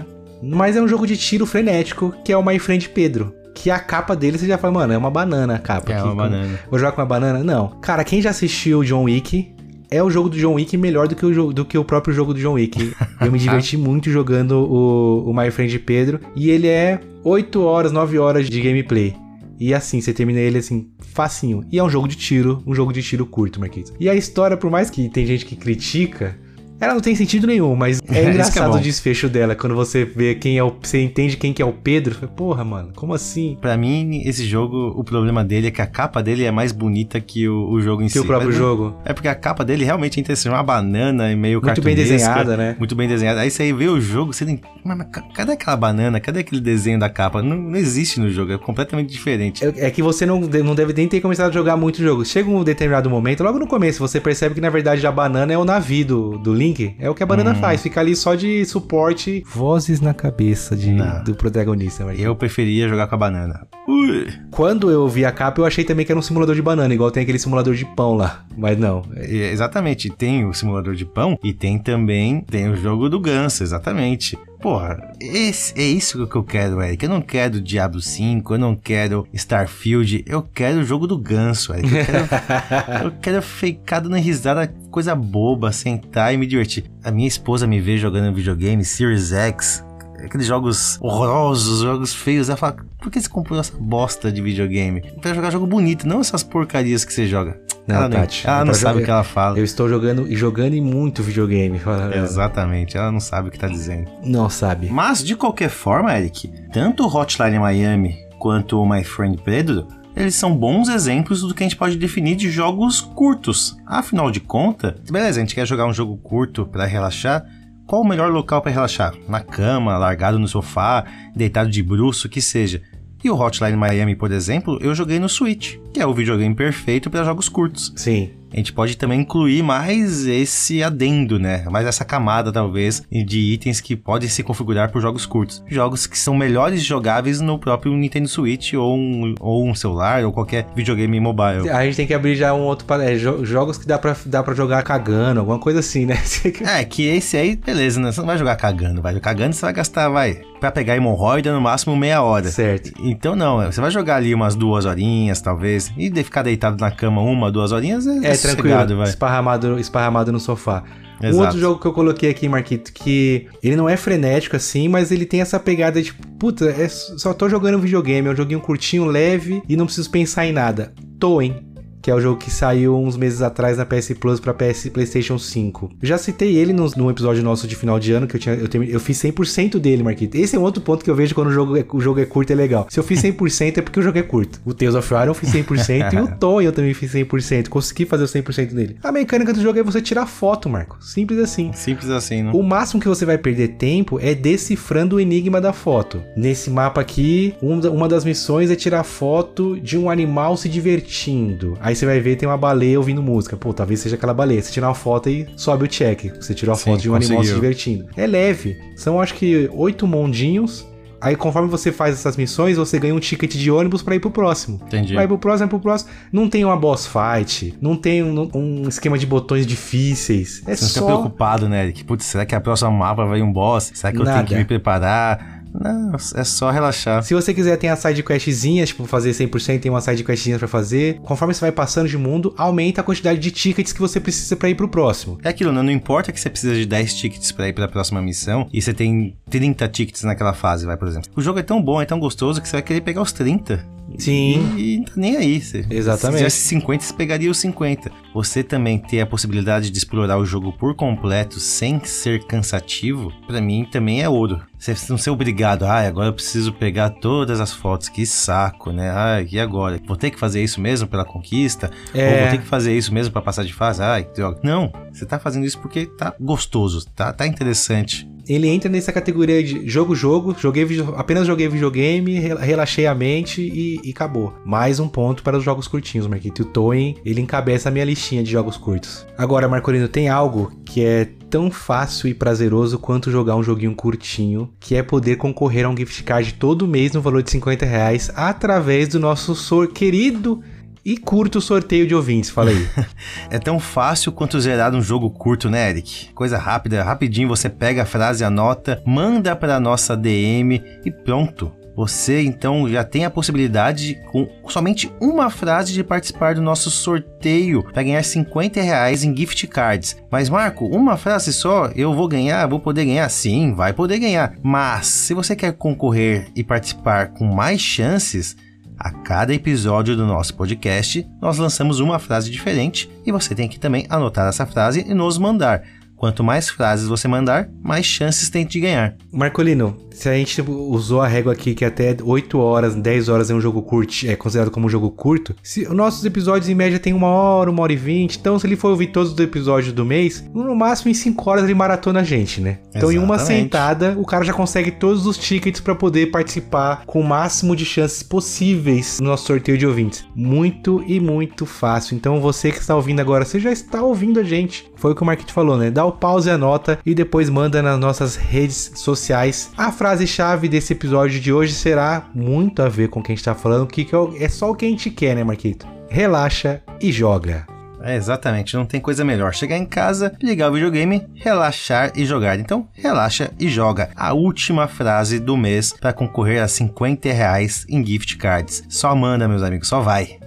mas é um jogo de tiro frenético, que é o My Friend Pedro. que a capa dele você já fala, mano, é uma banana a capa. É aqui, uma com- banana. Vou jogar com uma banana? Não. Cara, quem já assistiu o John Wick, é o jogo do John Wick melhor do que o, jogo, do que o próprio jogo do John Wick. Eu me diverti muito jogando o, o My Friend Pedro. E ele é 8 horas, 9 horas de gameplay. E assim, você termina ele assim, facinho. E é um jogo de tiro, um jogo de tiro curto, Marquinhos. E a história, por mais que tem gente que critica, ela não tem sentido nenhum, mas que é é engraçado bom. o desfecho dela. Quando você vê quem é o. Você entende quem que é o Pedro. Fala, Porra, mano, como assim? Pra mim, esse jogo, o problema dele é que a capa dele é mais bonita que o, o jogo em Que si. o próprio Mas jogo. É porque a capa dele realmente é interessante, uma banana e meio Muito bem desenhada, né? Muito bem desenhada. Aí você vê o jogo, você nem... Mas, mas ca- cadê aquela banana? Cadê aquele desenho da capa? Não, não existe no jogo, é completamente diferente. É é que você não, não deve nem ter começado a jogar muito jogo. Chega um determinado momento, logo no começo, você percebe que na verdade a banana é o navio do, do Link. É o que a banana faz, fica ali só de suporte. Vozes na cabeça de, Não. do protagonista. Marquinhos. Eu preferia jogar com a banana. Ui. Quando eu vi a capa, eu achei também que era um simulador de banana, igual tem aquele simulador de pão lá. Mas não. É, Exatamente, tem o simulador de pão e tem também tem o jogo do ganso, exatamente. Porra, esse, é isso que eu quero, Eric. Eu não quero Diablo 5, eu não quero Starfield, eu quero o jogo do ganso, Eric. Eu quero, eu quero ficar dando risada, coisa boba, sentar e me divertir. A minha esposa me vê jogando videogame, Series X, aqueles jogos horrorosos, jogos feios. Ela fala, por que você comprou essa bosta de videogame? Pra jogar jogo bonito, não essas porcarias que você joga. Não, ela Tati, ela é não pra sabe o que ela fala. Eu estou jogando e jogando e muito videogame. Exatamente, ela não sabe o que tá dizendo. Não sabe. Mas, de qualquer forma, Eric, tanto o Hotline Miami quanto o My Friend Pedro, eles são bons exemplos do que a gente pode definir de jogos curtos. Afinal de contas, beleza, a gente quer jogar um jogo curto pra relaxar. Qual o melhor local pra relaxar? Na cama, largado no sofá, deitado de bruço, que seja. E o Hotline Miami, por exemplo, eu joguei no Switch, que é o videogame perfeito para jogos curtos. Sim. A gente pode também incluir mais esse adendo, né? Mais essa camada, talvez, de itens que podem se configurar por jogos curtos. Jogos que são melhores jogáveis no próprio Nintendo Switch ou um, ou um celular ou qualquer videogame mobile. A gente tem que abrir já um outro. é, jo- jogos que dá pra, dá pra jogar cagando, alguma coisa assim, né? É, que esse aí, beleza, né? Você não vai jogar cagando, vai. Cagando você vai gastar, vai, pra pegar hemorroida no máximo meia hora. certo. Então não, você vai jogar ali umas duas horinhas, talvez, e de ficar deitado na cama uma, duas horinhas é, É, tranquilo. vai. Esparramado, esparramado no sofá. Um Exato. outro jogo que eu coloquei aqui, Marquito, que ele não é frenético assim, mas ele tem essa pegada de, puta, é, só tô jogando videogame, é um joguinho curtinho, leve e não preciso pensar em nada. Toen. Que é o jogo que saiu uns meses atrás na PS Plus pra PS PlayStation 5. Eu já citei ele no, num episódio nosso de final de ano, que eu, tinha, eu, eu fiz 100% dele, Marquito. Esse é um outro ponto que eu vejo quando o jogo, é, o jogo é curto e é legal. Se eu fiz 100% é porque o jogo é curto. O Tales of Iron eu fiz 100% e o Tom eu também fiz 100%. Consegui fazer o 100% dele. A mecânica do jogo é você tirar foto, Marco. Simples assim. Simples assim, né? O máximo que você vai perder tempo é decifrando o enigma da foto. Nesse mapa aqui, um uma das missões é tirar foto de um animal se divertindo. Aí você vai ver tem uma baleia ouvindo música. Pô, talvez seja aquela baleia. Você tira uma foto e sobe o check. Você tirou a Sim, foto de um animal se conseguiu. divertindo. É leve. São acho que oito mondinhos. Aí conforme você faz essas missões, você ganha um ticket de ônibus pra ir pro próximo. Entendi. Vai pro próximo, vai pro próximo. Não tem uma boss fight, não tem um, um esquema de botões difíceis. É Você não fica só preocupado, né, Eric? Putz, será que a próxima mapa vai um boss? Será que eu Nada. tenho que me preparar? Não, é só relaxar. Se você quiser, tem as side questzinhas, tipo, fazer 100%, tem uma side questzinha pra fazer. Conforme você vai passando de mundo, aumenta a quantidade de tickets que você precisa pra ir pro próximo. É aquilo, né? Não importa que você precisa de 10 tickets pra ir pra próxima missão e você tem 30 tickets naquela fase, vai, por exemplo. O jogo é tão bom, é tão gostoso que você vai querer pegar os 30. Sim. E, e não tá nem aí. Você, Exatamente. Se tivesse 50, você pegaria os 50. Você também ter a possibilidade de explorar o jogo por completo sem ser cansativo, pra mim também é ouro. Você não ser obrigado, ah, agora eu preciso pegar todas as fotos, que saco, né? Ah, e agora? Vou ter que fazer isso mesmo pela conquista? É. Ou vou ter que fazer isso mesmo pra passar de fase? Ai, que droga. Não, você tá fazendo isso porque tá gostoso, tá, tá interessante. Ele entra nessa categoria de jogo-jogo, joguei video- apenas joguei videogame, rela- relaxei a mente e, e acabou. Mais um ponto para os jogos curtinhos, Marquito. O Toen, ele encabeça a minha listinha de jogos curtos. Agora, Marcolino, tem algo que é tão fácil e prazeroso quanto jogar um joguinho curtinho, que é poder concorrer a um gift card todo mês no valor de 50 reais através do nosso sor querido e curto sorteio de ouvintes. Fala aí. É tão fácil quanto zerar um jogo curto, né, Eric? Coisa rápida, rapidinho você pega a frase, anota, manda pra nossa DM e pronto. Você então já tem a possibilidade, com somente uma frase, de participar do nosso sorteio para ganhar 50 reais em gift cards. Mas, Marco, uma frase só, eu vou ganhar? Vou poder ganhar? Sim, vai poder ganhar. Mas, se você quer concorrer e participar com mais chances, a cada episódio do nosso podcast, nós lançamos uma frase diferente e você tem que também anotar essa frase e nos mandar. Quanto mais frases você mandar, mais chances tem de ganhar. Marcolino, se a gente usou a régua aqui que até 8 horas, 10 horas é um jogo curto, é considerado como um jogo curto, se os nossos episódios em média tem uma hora, uma hora e vinte, então se ele for ouvir todos os episódios do mês, no máximo em 5 horas ele maratona a gente, né? Então Exatamente. em uma sentada, o cara já consegue todos os tickets para poder participar com o máximo de chances possíveis no nosso sorteio de ouvintes. Muito e muito fácil. Então você que está ouvindo agora, você já está ouvindo a gente. Foi o que o Marquete falou, né? Dá o pause anota e depois manda nas nossas redes sociais a frase frase-chave desse episódio de hoje será muito a ver com o que a gente tá falando, que é, é só o que a gente quer, né, Marquito? Relaxa e joga. É, exatamente, não tem coisa melhor. Chegar em casa, ligar o videogame, relaxar e jogar. Então, relaxa e joga. A última frase do mês para concorrer a 50 reais em gift cards. Só manda, meus amigos, só vai.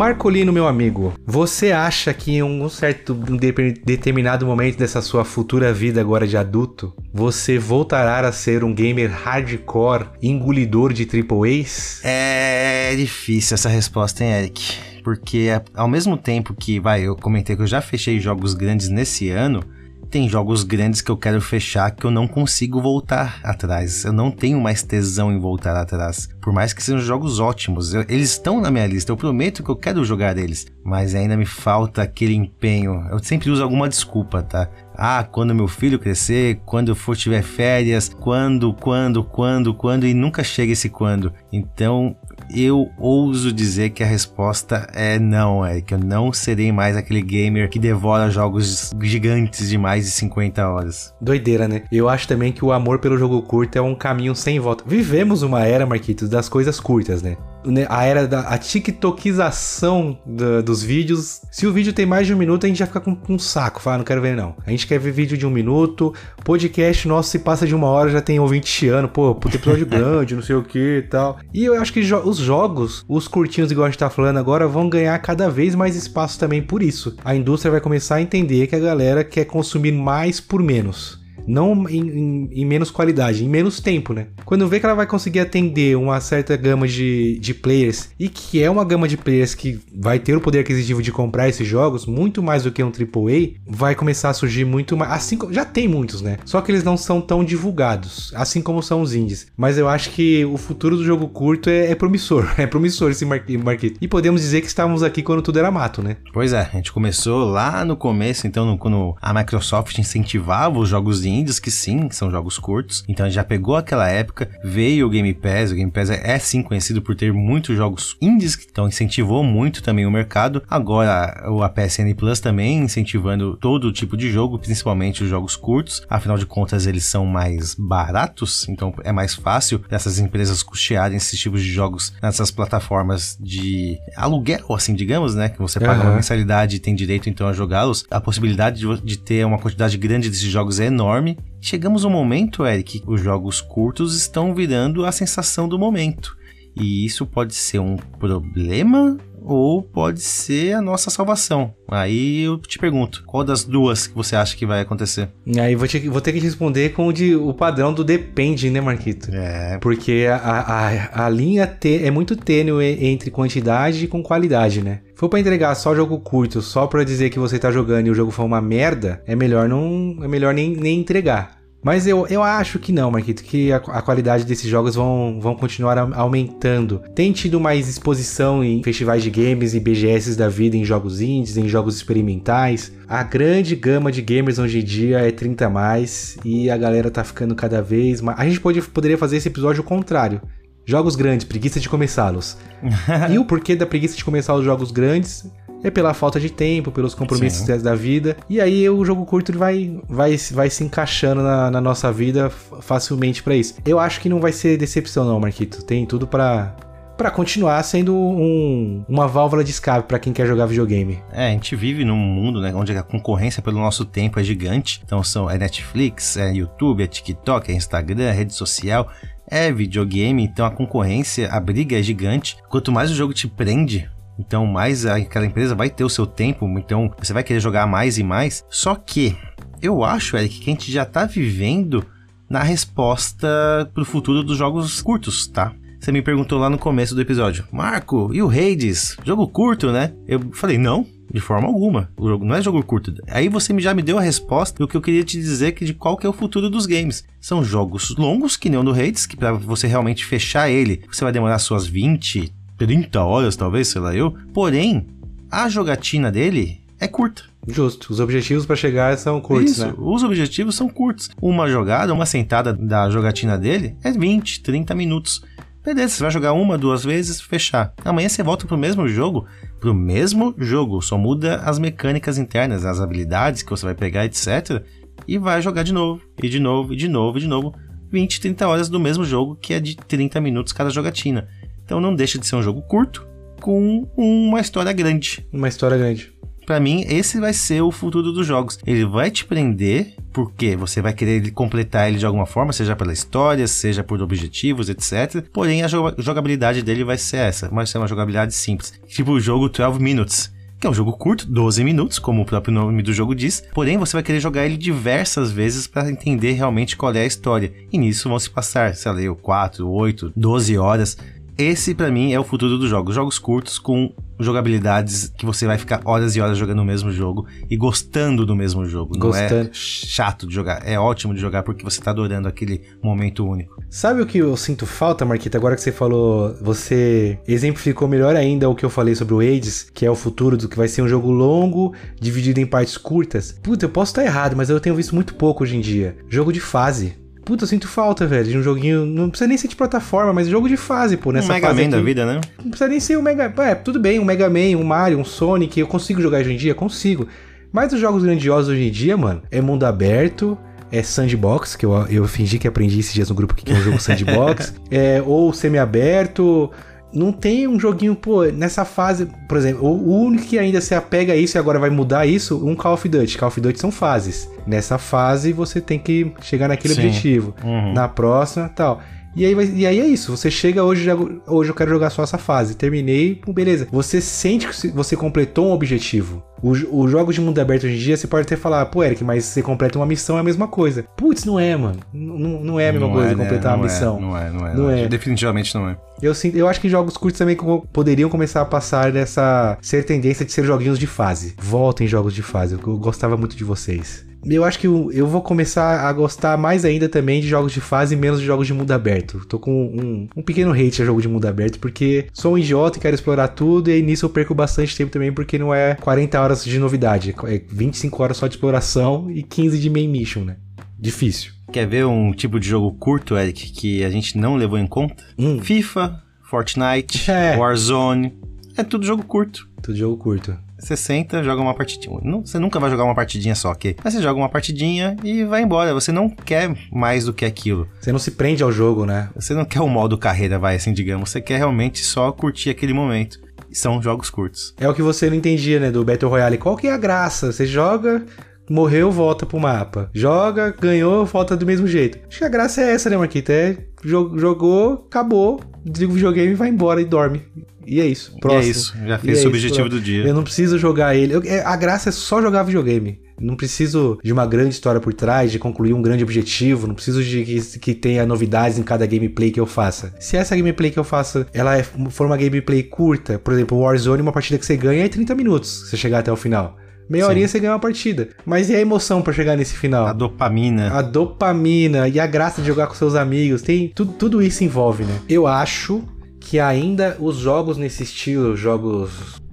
Marcolino, meu amigo, você acha que em um certo um de, determinado momento dessa sua futura vida agora de adulto, você voltará a ser um gamer hardcore, engolidor de triple A's? É difícil essa resposta, hein, Eric? Porque ao mesmo tempo que, vai, eu comentei que eu já fechei jogos grandes nesse ano, tem jogos grandes que eu quero fechar que eu não consigo voltar atrás. Eu não tenho mais tesão em voltar atrás. Por mais que sejam jogos ótimos, eu, eles estão na minha lista. Eu prometo que eu quero jogar eles, mas ainda me falta aquele empenho. Eu sempre uso alguma desculpa, tá? Ah, quando meu filho crescer, quando eu for tiver férias, quando, quando, quando, quando e nunca chega esse quando. Então, eu ouso dizer que a resposta é não, é que eu não serei mais aquele gamer que devora jogos gigantes de mais de 50 horas. Doideira, né? Eu acho também que o amor pelo jogo curto é um caminho sem volta. Vivemos uma era, Marquitos, das coisas curtas, né? Né, a era da a tiktokização da, dos vídeos. Se o vídeo tem mais de um minuto, a gente já fica com, com um saco. Fala, não quero ver não. A gente quer ver vídeo de um minuto. Podcast nosso, se passa de uma hora, já tem ouvinte chiando. Pô, puta episódio grande, não sei o que e tal. E eu acho que jo os jogos, os curtinhos, igual a gente tá falando agora, vão ganhar cada vez mais espaço também por isso. A indústria vai começar a entender que a galera quer consumir mais por menos. Não em, em, em, menos qualidade, em menos tempo, né? Quando vê que ela vai conseguir atender uma certa gama de, de players e que é uma gama de players que vai ter o poder aquisitivo de comprar esses jogos, muito mais do que um AAA, vai começar a surgir muito mais. Assim já tem muitos, né? Só que eles não são tão divulgados, assim como são os indies. Mas eu acho que o futuro do jogo curto é, é promissor. É promissor esse market. E podemos dizer que estávamos aqui quando tudo era mato, né? Pois é, a gente começou lá no começo, então, quando a Microsoft incentivava os jogos indies, que sim, são jogos curtos. Então a já pegou aquela época, veio o Game Pass, o Game Pass é, é sim conhecido por ter muitos jogos indies, então incentivou muito também o mercado. Agora o PSN Plus também incentivando todo tipo de jogo, principalmente os jogos curtos. Afinal de contas, eles são mais baratos, então é mais fácil essas empresas custearem esses tipos de jogos nessas plataformas de aluguel, assim, digamos, né? Que você paga uhum. uma mensalidade e tem direito então a jogá-los. A possibilidade de, de ter uma quantidade grande desses jogos é enorme Chegamos ao momento, Eric, os jogos curtos estão virando a sensação do momento. E isso pode ser um problema ou pode ser a nossa salvação. Aí eu te pergunto, qual das duas que você acha que vai acontecer? Aí vou, te, vou ter que responder com o, de, o padrão do depende, né, Marquito? É. Porque a, a, a linha te, é muito tênue entre quantidade e com qualidade, né? For para entregar só jogo curto, só para dizer que você tá jogando e o jogo foi uma merda, é melhor não, é melhor nem, nem entregar. Mas eu, eu acho que não, Marquito, que a, a, qualidade desses jogos vão, vão continuar aumentando. Tem tido mais exposição em festivais de games e BGS da vida, em jogos indies, em jogos experimentais. A grande gama de gamers hoje em dia é 30 mais e a galera tá ficando cada vez mais. A gente pode, poderia fazer esse episódio contrário. Jogos grandes, preguiça de começá-los. e o porquê da preguiça de começar os jogos grandes é pela falta de tempo, pelos compromissos Sim. da vida. E aí o jogo curto vai, vai, vai se encaixando na, na nossa vida facilmente para isso. Eu acho que não vai ser decepção não, Marquito. Tem tudo para para continuar sendo um, uma válvula de escape para quem quer jogar videogame. É, a gente vive num mundo né, onde a concorrência pelo nosso tempo é gigante. Então são é Netflix, é YouTube, é TikTok, é Instagram, é rede social, é videogame. Então a concorrência, a briga é gigante. Quanto mais o jogo te prende, então mais aquela empresa vai ter o seu tempo. Então você vai querer jogar mais e mais. Só que eu acho, Eric, que a gente já tá vivendo na resposta pro futuro dos jogos curtos, tá? Você me perguntou lá no começo do episódio, Marco, e o Hades? Jogo curto, né? Eu falei, não, de forma alguma. O jogo não é jogo curto. Aí você já me deu a resposta do que eu queria te dizer que de qual que é o futuro dos games. São jogos longos, que nem o do Hades, que para você realmente fechar ele, você vai demorar suas 20, 30 horas, talvez, sei lá eu. Porém, a jogatina dele é curta. Justo. Os objetivos para chegar são curtos, Isso, né? os objetivos são curtos. Uma jogada, uma sentada da jogatina dele é 20, 30 minutos. Beleza, você vai jogar uma, duas vezes, fechar. Amanhã você volta pro mesmo jogo, pro mesmo jogo, só muda as mecânicas internas, as habilidades que você vai pegar, etc. E vai jogar de novo, e de novo, e de novo, e de novo. 20, 30 horas do mesmo jogo, que é de 30 minutos cada jogatina. Então não deixa de ser um jogo curto, com uma história grande. Uma história grande para mim, esse vai ser o futuro dos jogos. Ele vai te prender, porque você vai querer completar ele de alguma forma, seja pela história, seja por objetivos, etc. Porém, a jogabilidade dele vai ser essa, vai ser uma jogabilidade simples. Tipo o jogo 12 Minutes que é um jogo curto, 12 minutos, como o próprio nome do jogo diz. Porém, você vai querer jogar ele diversas vezes para entender realmente qual é a história. E nisso vão se passar, sei lá, 4, 8, 12 horas. Esse para mim é o futuro dos jogos, jogos curtos com jogabilidades que você vai ficar horas e horas jogando o mesmo jogo e gostando do mesmo jogo. Gostando. Não é chato de jogar, é ótimo de jogar porque você tá adorando aquele momento único. Sabe o que eu sinto falta, Marquita? Agora que você falou, você exemplificou melhor ainda o que eu falei sobre o Hades, que é o futuro do que vai ser um jogo longo, dividido em partes curtas. Puta, eu posso estar errado, mas eu tenho visto muito pouco hoje em dia. Jogo de fase. Puta, eu sinto falta, velho, de um joguinho. Não precisa nem ser de plataforma, mas jogo de fase, pô. Nessa um Mega fase Man aqui. da vida, né? Não precisa nem ser o Mega. É, tudo bem, um Mega Man, um Mario, um Sonic. Eu consigo jogar hoje em dia? Consigo. Mas os jogos grandiosos hoje em dia, mano, é mundo aberto, é sandbox, que eu, eu fingi que aprendi esses dias no grupo que é um jogo sandbox, é, ou semi-aberto, não tem um joguinho, pô, nessa fase, por exemplo, o único que ainda se apega a isso e agora vai mudar isso, um Call of Duty. Call of Duty são fases. Nessa fase você tem que chegar naquele Sim. objetivo. Uhum. Na próxima, tal. E aí, e aí é isso, você chega hoje, hoje eu quero jogar só essa fase, terminei, beleza. Você sente que você completou um objetivo. Os jogos de mundo aberto hoje em dia, você pode até falar, pô, Eric, mas você completa uma missão é a mesma coisa. Putz, não é, mano. Não, não é a mesma não coisa é, completar né? uma missão. É, não é, não é. Não, não é. Definitivamente não é. Eu, sinto, eu acho que jogos curtos também poderiam começar a passar dessa. ser tendência de ser joguinhos de fase. Voltem jogos de fase. Eu gostava muito de vocês eu acho que eu, eu, vou começar a gostar mais ainda também de jogos de fase e menos de jogos de mundo aberto. Tô com um, um pequeno hate a jogo de mundo aberto, porque sou um idiota e quero explorar tudo, e nisso eu perco bastante tempo também, porque não é 40 horas de novidade, é 25 horas só de exploração e 15 de main mission, né? Difícil. Quer ver um tipo de jogo curto, Eric, que a gente não levou em conta? Hum. FIFA, Fortnite, é. Warzone. É tudo jogo curto. Tudo jogo curto. Você senta, joga uma partidinha. Não, você nunca vai jogar uma partidinha só, ok? Mas você joga uma partidinha e vai embora. Você não quer mais do que aquilo. Você não se prende ao jogo, né? Você não quer o modo carreira, vai, assim, digamos. Você quer realmente só curtir aquele momento. E são jogos curtos. É o que você não entendia, né, do Battle Royale. Qual que é a graça? Você joga, morreu, volta pro mapa. Joga, ganhou, volta do mesmo jeito. Acho que a graça é essa, né, Marquita? É, jogou, acabou, desliga o videogame, vai embora e dorme. E é isso. Próximo. E é isso. Já fez o é objetivo do dia. Eu não preciso jogar ele. Eu, é, a graça é só jogar videogame. Não preciso de uma grande história por trás, de concluir um grande objetivo. Não preciso de que, que tenha novidades em cada gameplay que eu faça. Se essa gameplay que eu faço ela é, for uma gameplay curta, por exemplo, Warzone, uma partida que você ganha é 30 minutos. Se você chegar até o final. Meia horinha você ganha uma partida. Mas e a emoção para chegar nesse final? A dopamina. A dopamina e a graça de jogar com seus amigos. Tem tudo, tudo isso envolve, né? Eu acho que ainda os jogos nesse estilo, jogos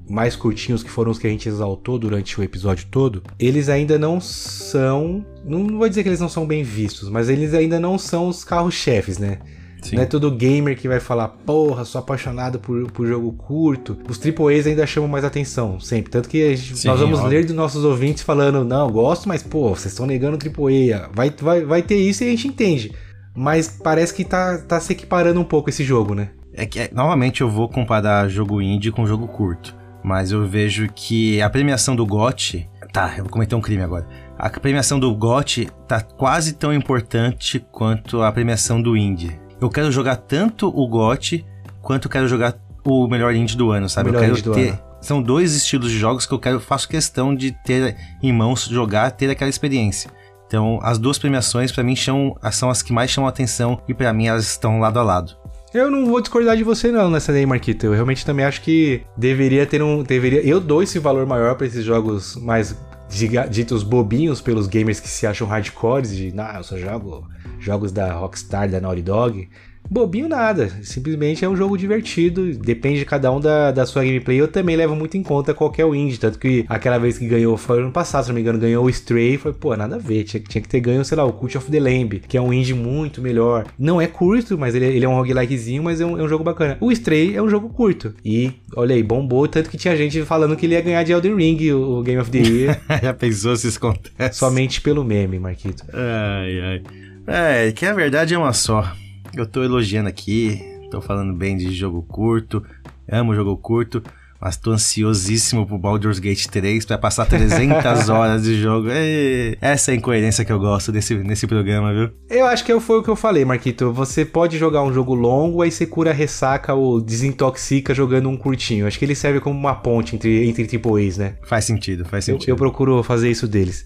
mais curtinhos que foram os que a gente exaltou durante o episódio todo, eles ainda não são, não vou dizer que eles não são bem vistos, mas eles ainda não são os carros-chefes, né? Sim. Não é todo gamer que vai falar, porra, sou apaixonado por, por jogo curto. Os AAAs ainda chamam mais atenção, sempre. Tanto que gente, Sim, nós vamos óbvio. ler dos nossos ouvintes falando, não, gosto, mas, pô, vocês estão negando o AAA. Vai, vai, vai ter isso e a gente entende. Mas parece que tá, tá se equiparando um pouco esse jogo, né? É que, é, novamente, eu vou comparar jogo indie com jogo curto. Mas eu vejo que a premiação do GOT. Tá, eu vou cometer um crime agora. A premiação do GOT tá quase tão importante quanto a premiação do indie. Eu quero jogar tanto o GOT quanto quero jogar o melhor indie do ano, sabe? Eu quero ter. ano. São dois estilos de jogos que eu quero, faço questão de ter em mãos, jogar, ter aquela experiência. Então, as duas premiações, pra mim, chamam, são as que mais chamam a atenção e pra mim elas estão lado a lado. Eu não vou discordar de você não nessa daí, Marquito. Eu realmente também acho que deveria ter um, deveria, eu dou esse valor maior pra esses jogos mais diga- ditos bobinhos pelos gamers que se acham hardcores de, não, eu só jogo jogos da Rockstar, da Naughty Dog. Bobinho nada, simplesmente é um jogo divertido, depende de cada um da, da sua gameplay. Eu também levo muito em conta qualquer indie, tanto que aquela vez que ganhou, foi ano passado, se não me engano, ganhou o Stray, foi, pô, nada a ver, tinha, tinha que ter ganho, sei lá, o Cult of the Lamb, que é um indie muito melhor. Não é curto, mas ele, ele é um roguelikezinho, mas é um, é um jogo bacana. O Stray é um jogo curto, e, olha aí, bombou, tanto que tinha gente falando que ele ia ganhar de Elden Ring, o, o Game of the Year, Já pensou se isso acontece? somente pelo meme, Marquito. Ai, ai. É, que a verdade é uma só. Eu tô elogiando aqui, tô falando bem de jogo curto, amo jogo curto, mas tô ansiosíssimo pro Baldur's Gate 3 pra passar 300 horas de jogo. Ei, essa é a incoerência que eu gosto desse, nesse programa, viu? Eu acho que foi o que eu falei, Marquito. Você pode jogar um jogo longo, aí você cura a ressaca ou desintoxica jogando um curtinho. Acho que ele serve como uma ponte entre, entre AAAs, né? Faz sentido, faz Eu, sentido. eu procuro fazer isso deles.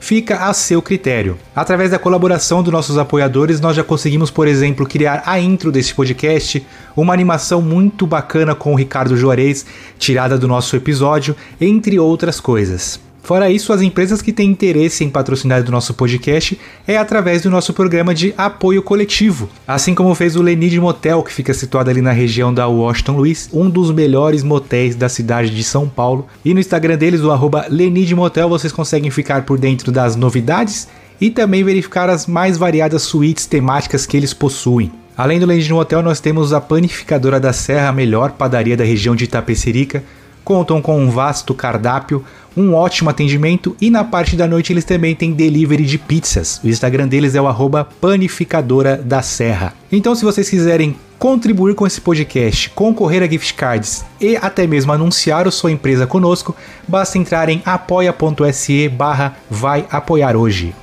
fica a seu critério. Através da colaboração dos nossos apoiadores, nós já conseguimos, por exemplo, criar a intro desse podcast, uma animação muito bacana com o Ricardo Juarez, tirada do nosso episódio, entre outras coisas. Fora isso, as empresas que têm interesse em patrocinar do nosso podcast é através do nosso programa de apoio coletivo. Assim como fez o Lenid Motel, que fica situado ali na região da Washington Luiz, um dos melhores motéis da cidade de São Paulo. E no Instagram deles, o arroba Lenid Motel, vocês conseguem ficar por dentro das novidades e também verificar as mais variadas suítes temáticas que eles possuem. Além do Lenid Motel, nós temos a Panificadora da Serra, a melhor padaria da região de Itapecerica, contam com um vasto cardápio, um ótimo atendimento e na parte da noite eles também têm delivery de pizzas. O Instagram deles é o panificadora da serra. Então se vocês quiserem contribuir com esse podcast, concorrer a gift cards e até mesmo anunciar sua empresa conosco, basta entrar em apoia.se barra vai apoiar hoje.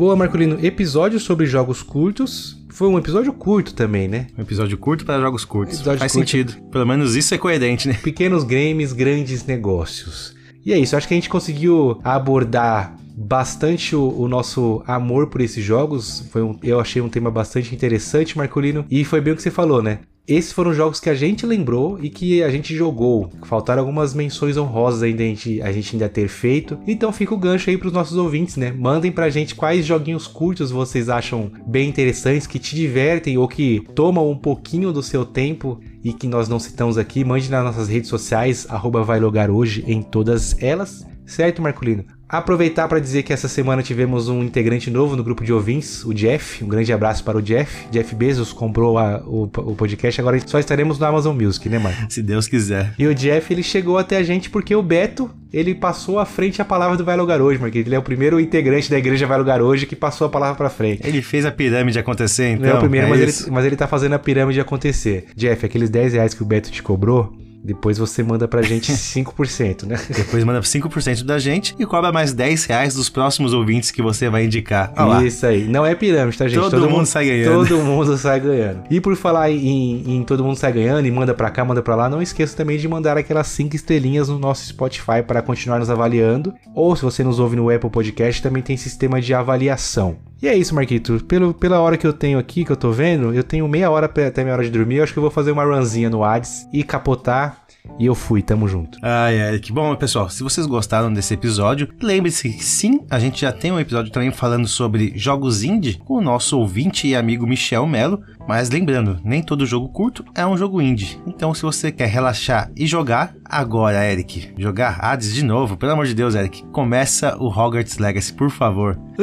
Boa, Marcolino. Episódio sobre jogos curtos. Foi um episódio curto também, né? Um episódio curto para jogos curtos. Episódio Faz curto. sentido. Pelo menos isso é coerente, né? Pequenos games, grandes negócios. E é isso, acho que a gente conseguiu abordar bastante o, o nosso amor por esses jogos. Foi um- eu achei um tema bastante interessante, Marcolino. E foi bem o que você falou, né? Esses foram jogos que a gente lembrou e que a gente jogou. Faltaram algumas menções honrosas ainda a gente, a gente ainda ter feito. Então fica o gancho aí pros nossos ouvintes, né? Mandem pra gente quais joguinhos curtos vocês acham bem interessantes, que te divertem ou que tomam um pouquinho do seu tempo e que nós não citamos aqui. Mande nas nossas redes sociais, arroba vai logar hoje em todas elas. Certo, Marcolino? Aproveitar para dizer que essa semana tivemos um integrante novo no grupo de ouvintes, o Jeff. Um grande abraço para o Jeff. Jeff Bezos comprou a- o, o podcast, agora só estaremos no Amazon Music, né, Marco? Se Deus quiser. E o Jeff, ele chegou até a gente porque o Beto, ele passou à frente a palavra do Vai Lugar Hoje, Marquinhos. Ele é o primeiro integrante da igreja Vai Lugar Hoje que passou a palavra pra frente. Ele fez a pirâmide acontecer, então. Não é o primeiro, é mas, isso? ele, mas ele tá fazendo a pirâmide acontecer. Jeff, aqueles 10 reais que o Beto te cobrou, Depois você manda pra gente 5%, né? Depois manda 5% da gente e cobra mais 10 reais dos próximos ouvintes que você vai indicar. Olha lá. Isso aí. Não é pirâmide, tá, gente? Todo mundo sai ganhando. Todo mundo sai ganhando. E por falar em, em todo mundo sai ganhando e manda pra cá, manda pra lá, não esqueça também de mandar aquelas 5 estrelinhas no nosso Spotify para continuar nos avaliando. Ou se você nos ouve no Apple Podcast, também tem sistema de avaliação. E é isso, Marquito. Pelo, pela hora que eu tenho aqui, que eu tô vendo, eu tenho meia hora até minha hora de dormir. Eu acho que eu vou fazer uma runzinha no Hades e capotar. E eu fui, tamo junto. Ai, ai, que bom, pessoal. Se vocês gostaram desse episódio, lembre-se que sim, a gente já tem um episódio também falando sobre jogos indie com o nosso ouvinte e amigo Michel Melo. Mas lembrando, nem todo jogo curto é um jogo indie. Então, se você quer relaxar e jogar, agora, Eric, jogar Hades de novo, pelo amor de Deus, Eric, começa o Hogwarts Legacy, por favor.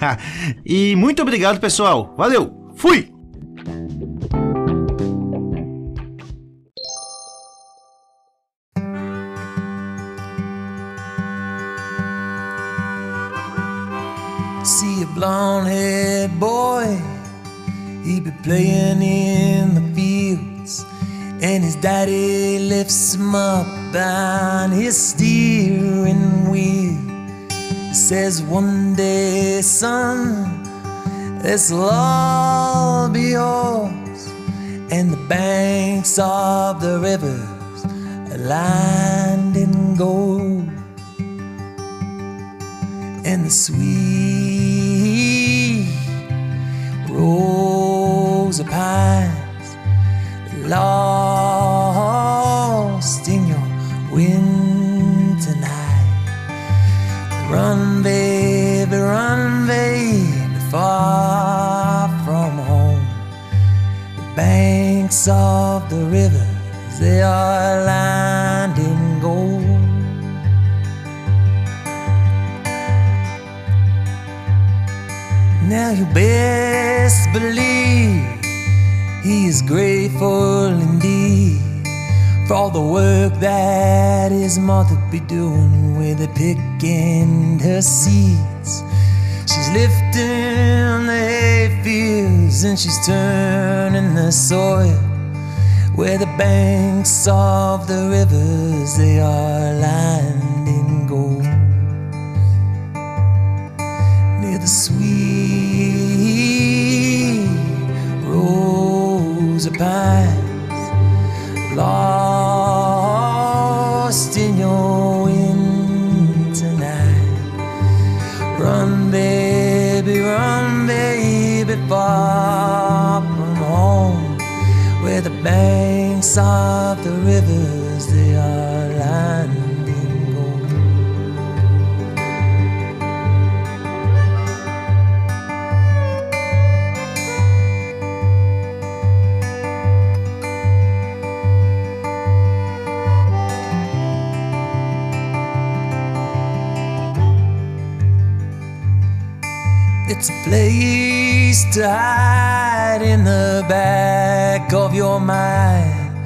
e muito obrigado, pessoal. Valeu, fui! Blonde haired boy, he be playing in the fields, and his daddy lifts him up on his steering wheel. He says, One day, son, this'll all be yours, and the banks of the rivers are lined in gold and the sweet rows of pines. Long is grateful indeed for all the work that his mother be doing with the pick and her seeds. She's lifting the hay fields and she's turning the soil where the banks of the rivers they are lined in gold near the lost in your winter night run baby run baby far from home where the banks of the rivers they are It's a place to hide in the back of your mind.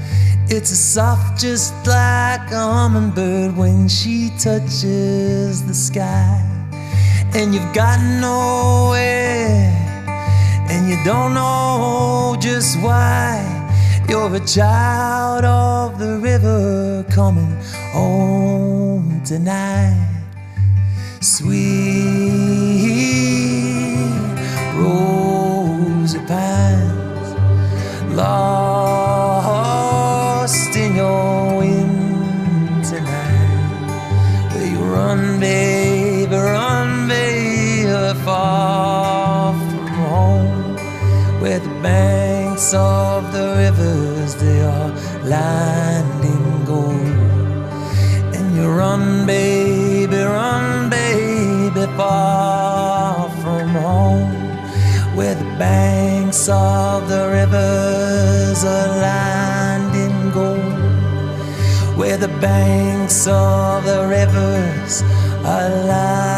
It's a soft, just like a hummingbird when she touches the sky. And you've got nowhere, and you don't know just why. You're a child of the river coming home tonight sweet lost in your winter night. Where you run baby run baby far from home where the banks of the rivers they are lined in gold. And you run, baby, run, baby, far from home, where the banks of the rivers are lined in gold, where the banks of the rivers are lined in